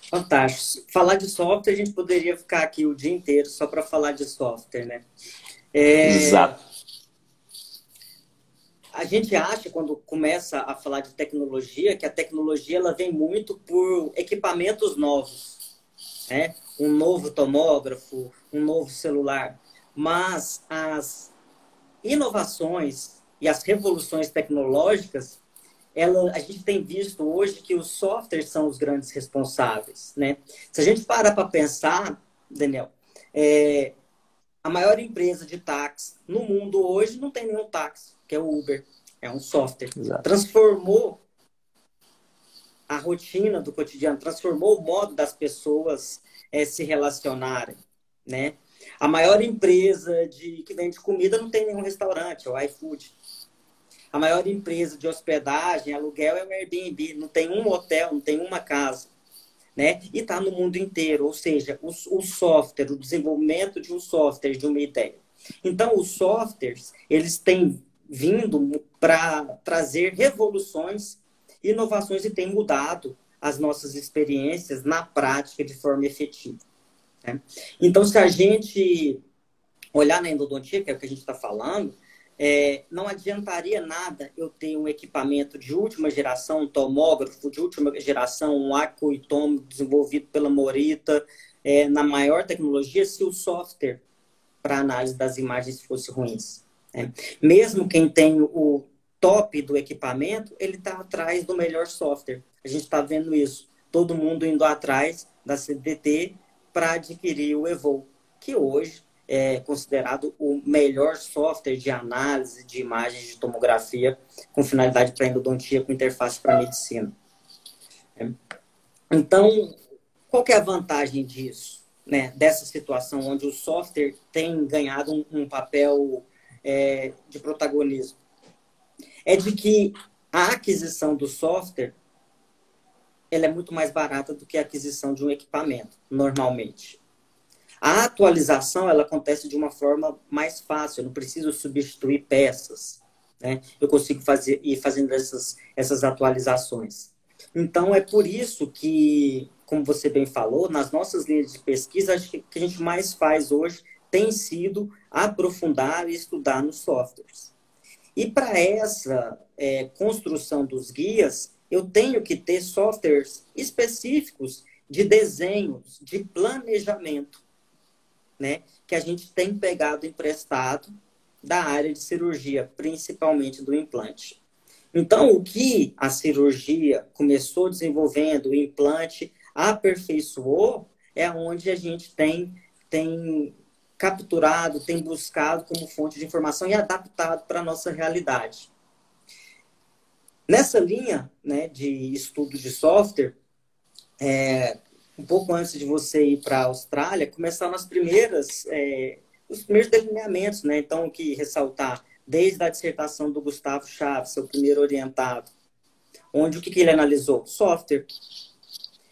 Fantástico. Falar de software, a gente poderia ficar aqui o dia inteiro só para falar de software, né? É... Exato. A gente acha, quando começa a falar de tecnologia, que a tecnologia ela vem muito por equipamentos novos, né? Um novo tomógrafo, um novo celular. Mas as inovações e as revoluções tecnológicas ela, a gente tem visto hoje que os softwares são os grandes responsáveis, né? Se a gente parar para pensar, Daniel, é, a maior empresa de táxi no mundo hoje não tem nenhum táxi, que é o Uber, é um software. Exato. Transformou rotina do cotidiano, transformou o modo das pessoas é, se relacionarem, né? A maior empresa de que vende comida não tem nenhum restaurante, é o iFood. A maior empresa de hospedagem, aluguel é o Airbnb. Não tem um hotel, não tem uma casa. Né? E está no mundo inteiro, ou seja, o, o software, o desenvolvimento de um software, de uma ideia. Então, os softwares, eles têm vindo para trazer revoluções, inovações e têm mudado as nossas experiências na prática de forma efetiva. Né? Então, se a gente olhar na endodontia, que é o que a gente está falando, é, não adiantaria nada eu ter um equipamento de última geração, um tomógrafo de última geração, um Acuitom desenvolvido pela Morita, é, na maior tecnologia, se o software para análise das imagens fosse ruins. Né? Mesmo quem tem o top do equipamento, ele está atrás do melhor software. A gente está vendo isso. Todo mundo indo atrás da CDT para adquirir o Evo, que hoje é considerado o melhor software de análise de imagens de tomografia com finalidade para endodontia com interface para medicina. É. Então, qual é a vantagem disso, né? Dessa situação onde o software tem ganhado um, um papel é, de protagonismo? É de que a aquisição do software ela é muito mais barata do que a aquisição de um equipamento, normalmente. A atualização ela acontece de uma forma mais fácil, eu não preciso substituir peças. Né? Eu consigo fazer ir fazendo essas, essas atualizações. Então, é por isso que, como você bem falou, nas nossas linhas de pesquisa, acho que que a gente mais faz hoje tem sido aprofundar e estudar nos softwares. E para essa é, construção dos guias, eu tenho que ter softwares específicos de desenhos, de planejamento né, que a gente tem pegado emprestado da área de cirurgia, principalmente do implante. Então, o que a cirurgia começou desenvolvendo, o implante aperfeiçoou, é onde a gente tem, tem capturado, tem buscado como fonte de informação e adaptado para a nossa realidade. Nessa linha né, de estudo de software, é, um pouco antes de você ir para a Austrália, começaram as primeiras, é, os primeiros delineamentos, né? Então, o que ressaltar, desde a dissertação do Gustavo Chaves, seu primeiro orientado, onde o que, que ele analisou? Software.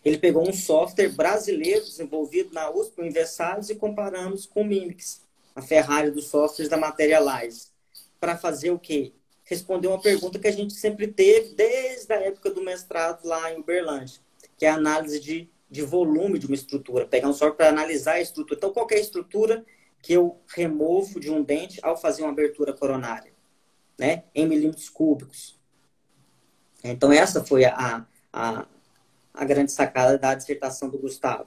Ele pegou um software brasileiro desenvolvido na USP, Universalis, e comparamos com o Mimix, a Ferrari dos softwares da Materialize, para fazer o quê? Responder uma pergunta que a gente sempre teve desde a época do mestrado lá em Uberlândia, que é a análise de de volume de uma estrutura, pegar um software para analisar a estrutura. Então, qual é estrutura que eu removo de um dente ao fazer uma abertura coronária? Né? Em milímetros cúbicos. Então, essa foi a, a, a grande sacada da dissertação do Gustavo.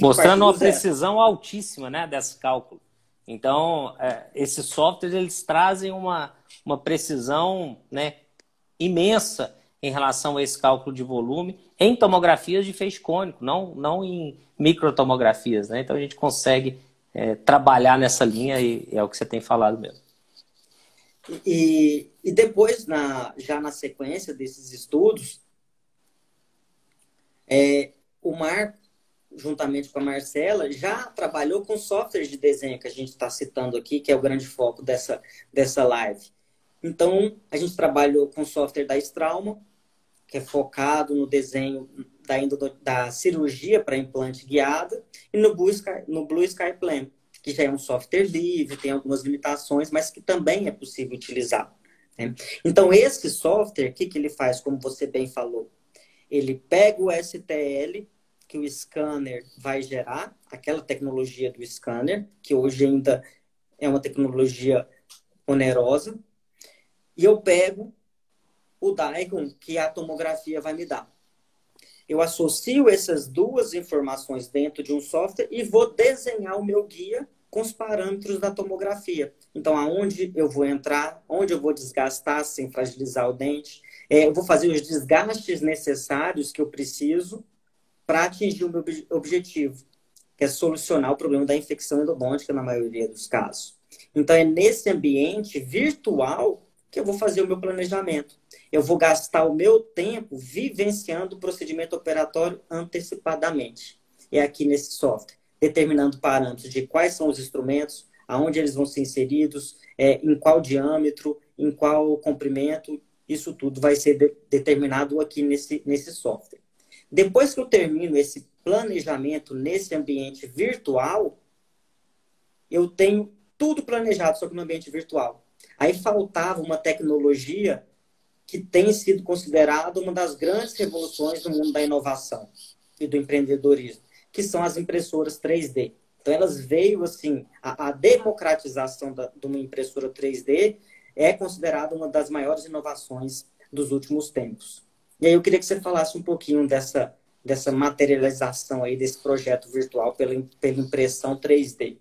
Mostrando uma precisão altíssima né, desse cálculo. Então, é, esses softwares eles trazem uma, uma precisão né, imensa em relação a esse cálculo de volume em tomografias de feixe cônico, não, não em microtomografias. Né? Então a gente consegue é, trabalhar nessa linha e é o que você tem falado mesmo. E, e depois, na, já na sequência desses estudos, é, o Marco, juntamente com a Marcela, já trabalhou com softwares de desenho que a gente está citando aqui, que é o grande foco dessa, dessa live. Então, a gente trabalhou com software da Strauma, que é focado no desenho da, da cirurgia para implante guiada, e no Blue Sky, no Blue Sky Plan, que já é um software livre, tem algumas limitações, mas que também é possível utilizar. Né? Então, esse software, o que, que ele faz, como você bem falou? Ele pega o STL que o scanner vai gerar, aquela tecnologia do scanner, que hoje ainda é uma tecnologia onerosa, e eu pego o Daikon que a tomografia vai me dar. Eu associo essas duas informações dentro de um software e vou desenhar o meu guia com os parâmetros da tomografia. Então, aonde eu vou entrar, onde eu vou desgastar sem fragilizar o dente, é, vou fazer os desgastes necessários que eu preciso para atingir o meu objetivo, que é solucionar o problema da infecção endodôntica na maioria dos casos. Então, é nesse ambiente virtual que eu vou fazer o meu planejamento. Eu vou gastar o meu tempo vivenciando o procedimento operatório antecipadamente. É aqui nesse software, determinando parâmetros de quais são os instrumentos, aonde eles vão ser inseridos, é, em qual diâmetro, em qual comprimento. Isso tudo vai ser de, determinado aqui nesse, nesse software. Depois que eu termino esse planejamento nesse ambiente virtual, eu tenho tudo planejado, que no ambiente virtual. Aí faltava uma tecnologia que tem sido considerada uma das grandes revoluções no mundo da inovação e do empreendedorismo, que são as impressoras 3D. Então, elas veio assim, a, a democratização da, de uma impressora 3D é considerada uma das maiores inovações dos últimos tempos. E aí eu queria que você falasse um pouquinho dessa, dessa materialização aí desse projeto virtual pela, pela impressão 3D.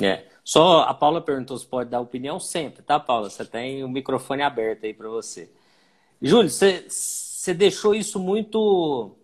É. Só a Paula perguntou se pode dar opinião sempre, tá, Paula? Você tem o microfone aberto aí para você. Júlio, você, você deixou isso muito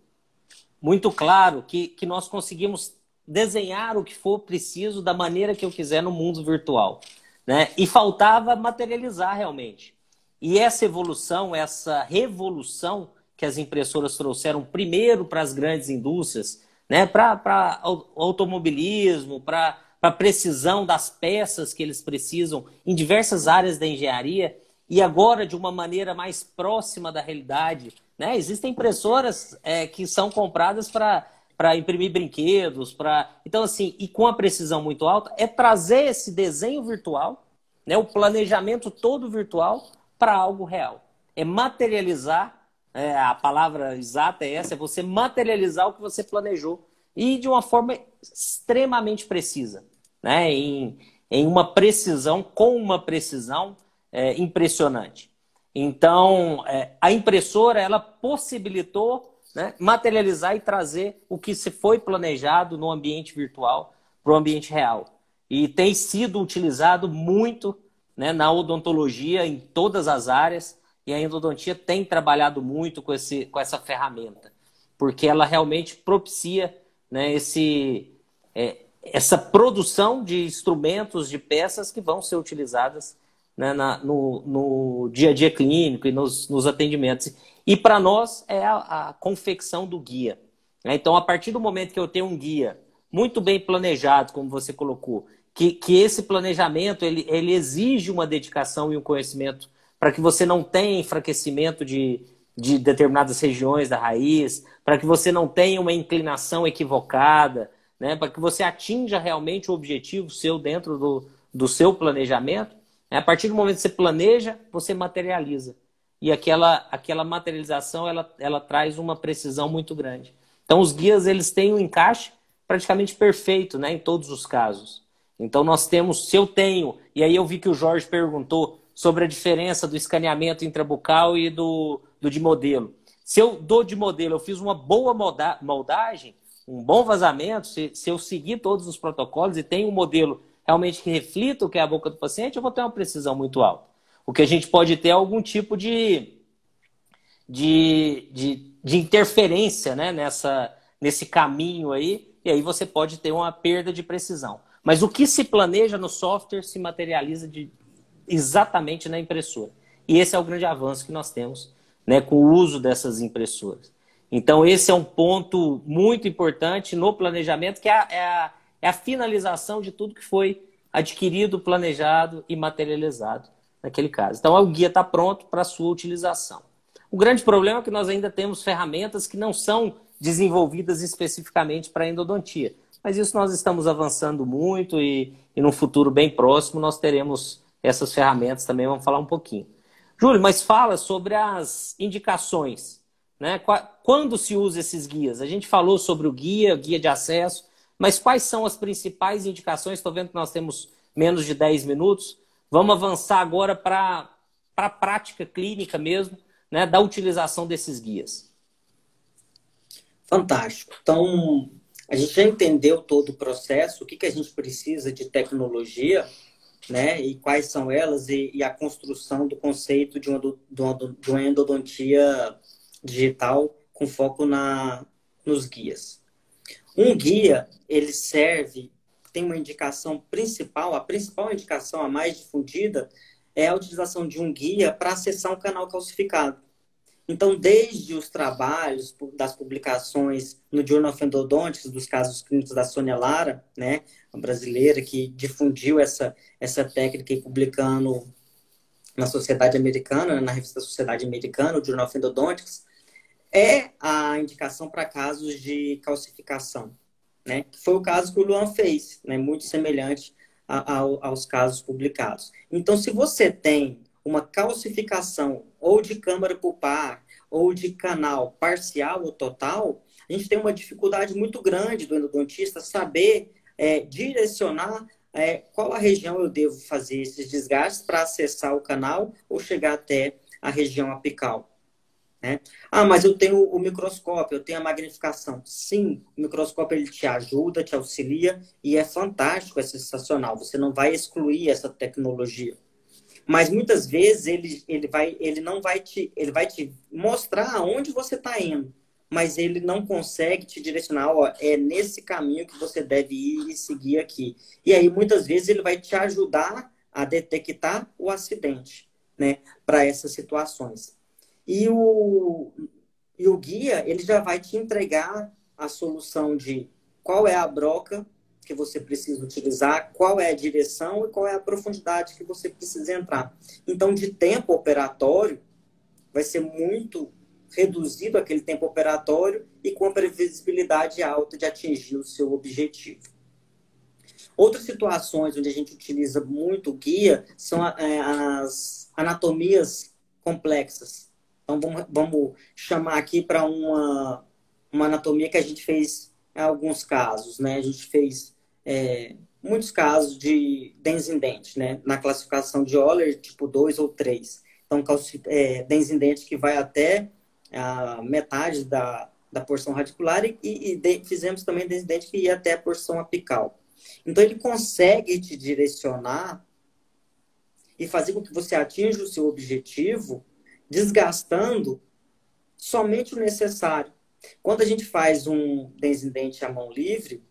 muito claro que, que nós conseguimos desenhar o que for preciso da maneira que eu quiser no mundo virtual. Né? E faltava materializar realmente. E essa evolução, essa revolução que as impressoras trouxeram primeiro para as grandes indústrias, né, para automobilismo, para a precisão das peças que eles precisam em diversas áreas da engenharia, e agora de uma maneira mais próxima da realidade. Né? Existem impressoras é, que são compradas para para imprimir brinquedos, para então assim e com a precisão muito alta é trazer esse desenho virtual, né, o planejamento todo virtual para algo real, é materializar é, a palavra exata é essa, é você materializar o que você planejou e de uma forma extremamente precisa, né? em, em uma precisão, com uma precisão é, impressionante. Então, é, a impressora, ela possibilitou né, materializar e trazer o que se foi planejado no ambiente virtual para o ambiente real. E tem sido utilizado muito né, na odontologia, em todas as áreas, e a endodontia tem trabalhado muito com, esse, com essa ferramenta, porque ela realmente propicia né, esse, é, essa produção de instrumentos, de peças que vão ser utilizadas né, na, no, no, dia a dia clínico e nos, nos atendimentos. E para nós é a, a, confecção do guia. Né? Então, a partir do momento que eu tenho um guia muito bem planejado, como você colocou, que, que esse planejamento ele, ele exige uma dedicação e um conhecimento para que você não tenha enfraquecimento de, de determinadas regiões da raiz, para que você não tenha uma inclinação equivocada, né? para que você atinja realmente o objetivo seu dentro do, do seu planejamento. A partir do momento que você planeja, você materializa. E aquela, aquela materialização ela, ela traz uma precisão muito grande. Então, os guias eles têm um encaixe praticamente perfeito né, em todos os casos. Então, nós temos, se eu tenho, e aí eu vi que o Jorge perguntou sobre a diferença do escaneamento intrabucal e do, do de modelo. Se eu dou de modelo, eu fiz uma boa molda, moldagem, um bom vazamento, se, se eu seguir todos os protocolos e tenho um modelo realmente que reflita o que é a boca do paciente, eu vou ter uma precisão muito alta. O que a gente pode ter é algum tipo de, de, de, de interferência né, nessa, nesse caminho aí, e aí você pode ter uma perda de precisão. Mas o que se planeja no software se materializa de, exatamente na impressora. E esse é o grande avanço que nós temos né, com o uso dessas impressoras. Então, esse é um ponto muito importante no planejamento, que é a, é a, é a finalização de tudo que foi adquirido, planejado e materializado naquele caso. Então, o guia está pronto para sua utilização. O grande problema é que nós ainda temos ferramentas que não são desenvolvidas especificamente para endodontia. Mas isso nós estamos avançando muito e, e no futuro bem próximo nós teremos essas ferramentas também, vamos falar um pouquinho. Júlio, mas fala sobre as indicações. Né? Quando se usa esses guias? A gente falou sobre o guia, guia de acesso, mas quais são as principais indicações? Estou vendo que nós temos menos de 10 minutos. Vamos avançar agora para a prática clínica mesmo, né, da utilização desses guias. Fantástico. Então, a gente já entendeu todo o processo, o que, que a gente precisa de tecnologia, né? E quais são elas e, e a construção do conceito de uma, de uma endodontia digital com foco na, nos guias. Um guia, ele serve, tem uma indicação principal, a principal indicação, a mais difundida, é a utilização de um guia para acessar um canal calcificado. Então, desde os trabalhos das publicações no Journal of Endodontics, dos casos clínicos da Sônia Lara, né, uma brasileira que difundiu essa, essa técnica e publicando na Sociedade Americana, na revista Sociedade Americana, o Journal of Endodontics, é a indicação para casos de calcificação, né? Que foi o caso que o Luan fez, né? Muito semelhante a, a, aos casos publicados. Então, se você tem uma calcificação ou de câmara pulpar ou de canal parcial ou total, a gente tem uma dificuldade muito grande do endodontista saber é, direcionar é, qual a região eu devo fazer esses desgastes para acessar o canal ou chegar até a região apical. Né? Ah, mas eu tenho o microscópio, eu tenho a magnificação. Sim, o microscópio ele te ajuda, te auxilia e é fantástico, é sensacional. Você não vai excluir essa tecnologia. Mas muitas vezes ele, ele, vai, ele não vai te, ele vai te mostrar aonde você está indo, mas ele não consegue te direcionar, ó, é nesse caminho que você deve ir e seguir aqui. E aí muitas vezes ele vai te ajudar a detectar o acidente, né, para essas situações. E o, e o guia, ele já vai te entregar a solução de qual é a broca que você precisa utilizar, qual é a direção e qual é a profundidade que você precisa entrar. Então, de tempo operatório, vai ser muito reduzido aquele tempo operatório e com a previsibilidade alta de atingir o seu objetivo. Outras situações onde a gente utiliza muito o guia são é, as anatomias complexas. Então, vamos, vamos chamar aqui para uma, uma anatomia que a gente fez em alguns casos, né? A gente fez é, muitos casos de dentes em dente, né? Na classificação de Euler, tipo 2 ou 3. Então, é, dentes em dente que vai até a metade da, da porção radicular e, e de, fizemos também dentes em dente que ia até a porção apical. Então, ele consegue te direcionar e fazer com que você atinja o seu objetivo desgastando somente o necessário. Quando a gente faz um dentes em dente à mão livre,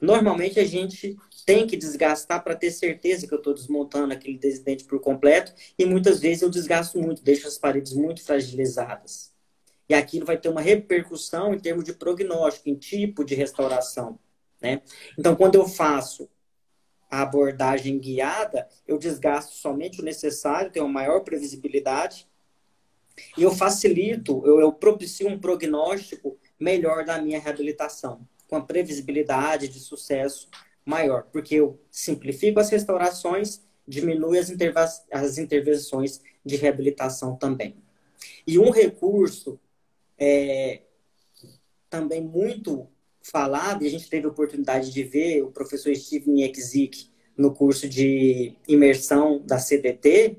Normalmente a gente tem que desgastar para ter certeza que eu estou desmontando aquele desdente por completo e muitas vezes eu desgasto muito, deixo as paredes muito fragilizadas. E aquilo vai ter uma repercussão em termos de prognóstico, em tipo de restauração. Né? Então, quando eu faço a abordagem guiada, eu desgasto somente o necessário, tenho uma maior previsibilidade e eu facilito, eu, eu propicio um prognóstico melhor da minha reabilitação com a previsibilidade de sucesso maior, porque eu simplifico as restaurações, diminuo as, as intervenções de reabilitação também. E um recurso é, também muito falado, e a gente teve a oportunidade de ver o professor Steven Ekzik no curso de imersão da CDT,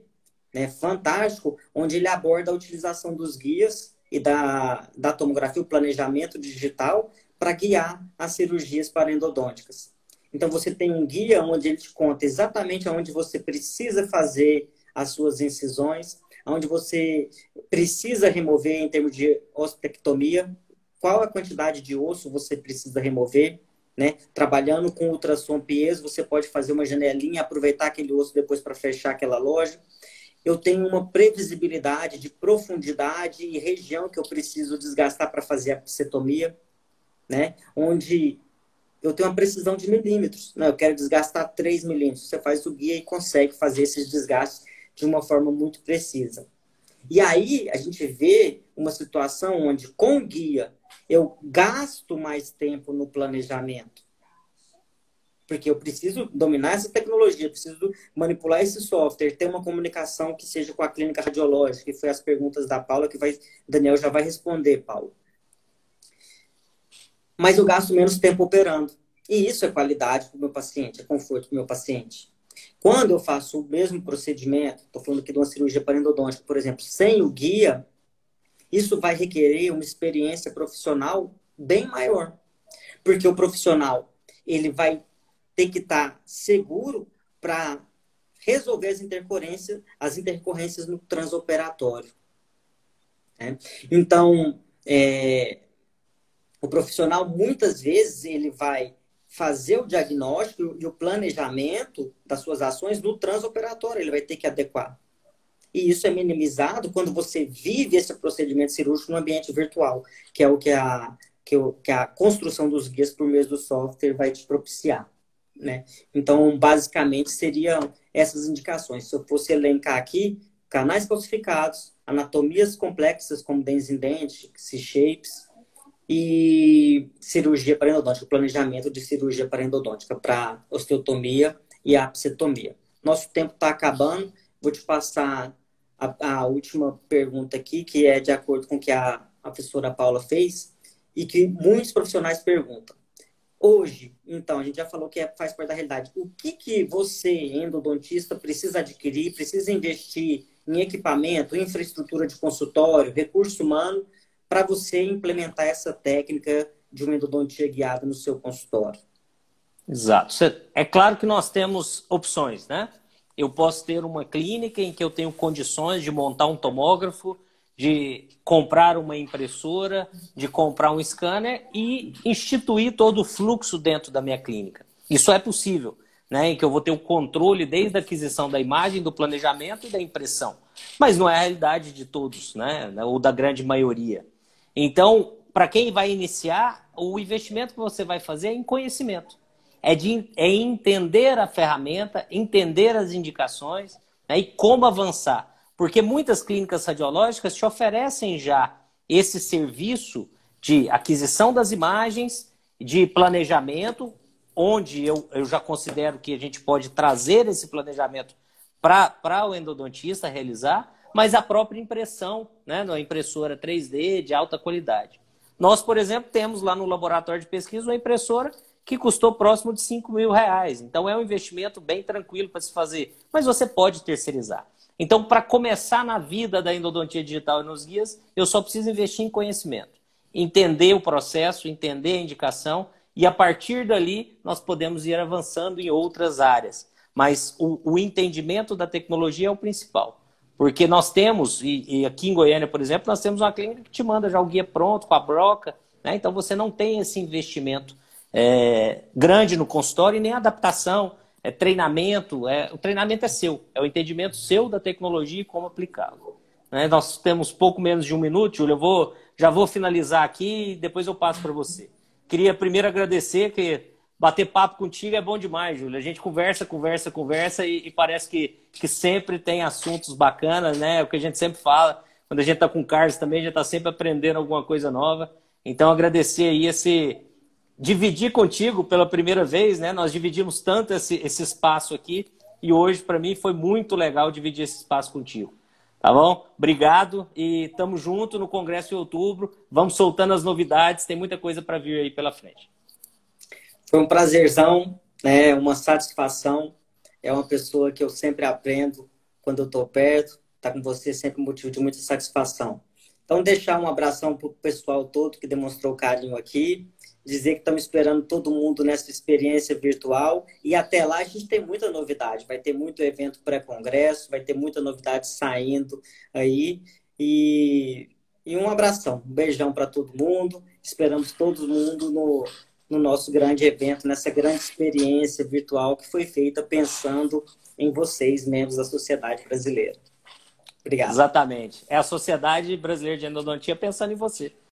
né, fantástico, onde ele aborda a utilização dos guias e da, da tomografia, o planejamento digital, para guiar as cirurgias parendodônticas. Então, você tem um guia onde ele te conta exatamente aonde você precisa fazer as suas incisões, onde você precisa remover em termos de osteectomia, qual a quantidade de osso você precisa remover, Né? Trabalhando com ultrassom piezo, você pode fazer uma janelinha, aproveitar aquele osso depois para fechar aquela loja. Eu tenho uma previsibilidade de profundidade e região que eu preciso desgastar para fazer a psetomia, né? Onde eu tenho uma precisão de milímetros. Né? Eu quero desgastar 3 milímetros. Você faz o guia e consegue fazer esses desgastes de uma forma muito precisa. E aí a gente vê uma situação onde, com guia, eu gasto mais tempo no planejamento. Porque eu preciso dominar essa tecnologia, preciso manipular esse software, ter uma comunicação que seja com a clínica radiológica, que foi as perguntas da Paula, que vai, Daniel já vai responder, Paulo mas eu gasto menos tempo operando. E isso é qualidade para o meu paciente, é conforto para o meu paciente. Quando eu faço o mesmo procedimento, estou falando aqui de uma cirurgia parendodôntica, por exemplo, sem o guia, isso vai requerer uma experiência profissional bem maior. Porque o profissional, ele vai ter que estar seguro para resolver as intercorrências, as intercorrências no transoperatório. Né? Então, é, o profissional, muitas vezes, ele vai fazer o diagnóstico e o planejamento das suas ações no transoperatório, ele vai ter que adequar. E isso é minimizado quando você vive esse procedimento cirúrgico no ambiente virtual, que é o que a, que, o, que a construção dos guias por meio do software vai te propiciar. Né? Então, basicamente, seriam essas indicações. Se eu fosse elencar aqui, canais calcificados, anatomias complexas como dentes em dente, C-shapes, e cirurgia parendodôntica, planejamento de cirurgia parendodôntica para osteotomia e apsetomia. Nosso tempo está acabando, vou te passar a, a, última pergunta aqui, que é de acordo com o que a, a professora Paula fez e que muitos profissionais perguntam. Hoje, então, a gente já falou que é, faz parte da realidade. O que, que você, endodontista, precisa adquirir, precisa investir em equipamento, infraestrutura de consultório, recurso humano, para você implementar essa técnica de uma endodontia guiada no seu consultório? Exato. É claro que nós temos opções, né? Eu posso ter uma clínica em que eu tenho condições de montar um tomógrafo, de comprar uma impressora, de comprar um scanner e instituir todo o fluxo dentro da minha clínica. Isso é possível, né? Em que eu vou ter o controle desde a aquisição da imagem, do planejamento e da impressão. Mas não é a realidade de todos, né? Ou da grande maioria. Então, para quem vai iniciar, o investimento que você vai fazer é em conhecimento. É, de, é entender a ferramenta, entender as indicações né, e como avançar. Porque muitas clínicas radiológicas te oferecem já esse serviço de aquisição das imagens, de planejamento, onde eu, eu já considero que a gente pode trazer esse planejamento para o endodontista realizar, mas a própria impressão, né, na impressora 3D de alta qualidade. Nós, por exemplo, temos lá no laboratório de pesquisa uma impressora que custou próximo de 5 mil reais. Então é um investimento bem tranquilo para se fazer, mas você pode terceirizar. Então, para começar na vida da endodontia digital e nos guias, eu só preciso investir em conhecimento, entender o processo, entender a indicação e a partir dali nós podemos ir avançando em outras áreas. Mas o, o entendimento da tecnologia é o principal. Porque nós temos, e, e, aqui em Goiânia, por exemplo, nós temos uma clínica que te manda já o guia pronto, com a broca, né? Então você não tem esse investimento é, grande no consultório e nem adaptação, é, treinamento. É, o treinamento é seu, é o entendimento seu da tecnologia e como aplicá-lo. Né? Nós temos pouco menos de um minuto, Júlio. Eu vou, já vou finalizar aqui e depois eu passo para você. Queria primeiro agradecer que bater papo contigo é bom demais, Júlio. A gente conversa, conversa, conversa e, e, parece que, que sempre tem assuntos bacanas, né? É o que a gente sempre fala. Quando a gente está com o Carlos também, a gente está sempre aprendendo alguma coisa nova. Então, agradecer aí esse. Dividir contigo pela primeira vez, né? Nós dividimos tanto esse, esse espaço aqui e hoje, para mim, foi muito legal dividir esse espaço contigo. Tá bom? Obrigado e tamo junto no Congresso em outubro. Vamos soltando as novidades, tem muita coisa para vir aí pela frente. Foi um prazerzão, né? uma satisfação. É uma pessoa que eu sempre aprendo quando eu estou perto. Está com você sempre motivo de muita satisfação. Então, deixar um abração para o pessoal todo que demonstrou carinho aqui. Dizer que estamos esperando todo mundo nessa experiência virtual. E até lá a gente tem muita novidade. Vai ter muito evento pré-congresso, vai ter muita novidade saindo aí. E, e um abração, um beijão para todo mundo. Esperamos todo mundo no, no nosso grande evento, nessa grande experiência virtual que foi feita pensando em vocês, membros da sociedade brasileira. Obrigado. Exatamente. É a Sociedade Brasileira de Endodontia pensando em você.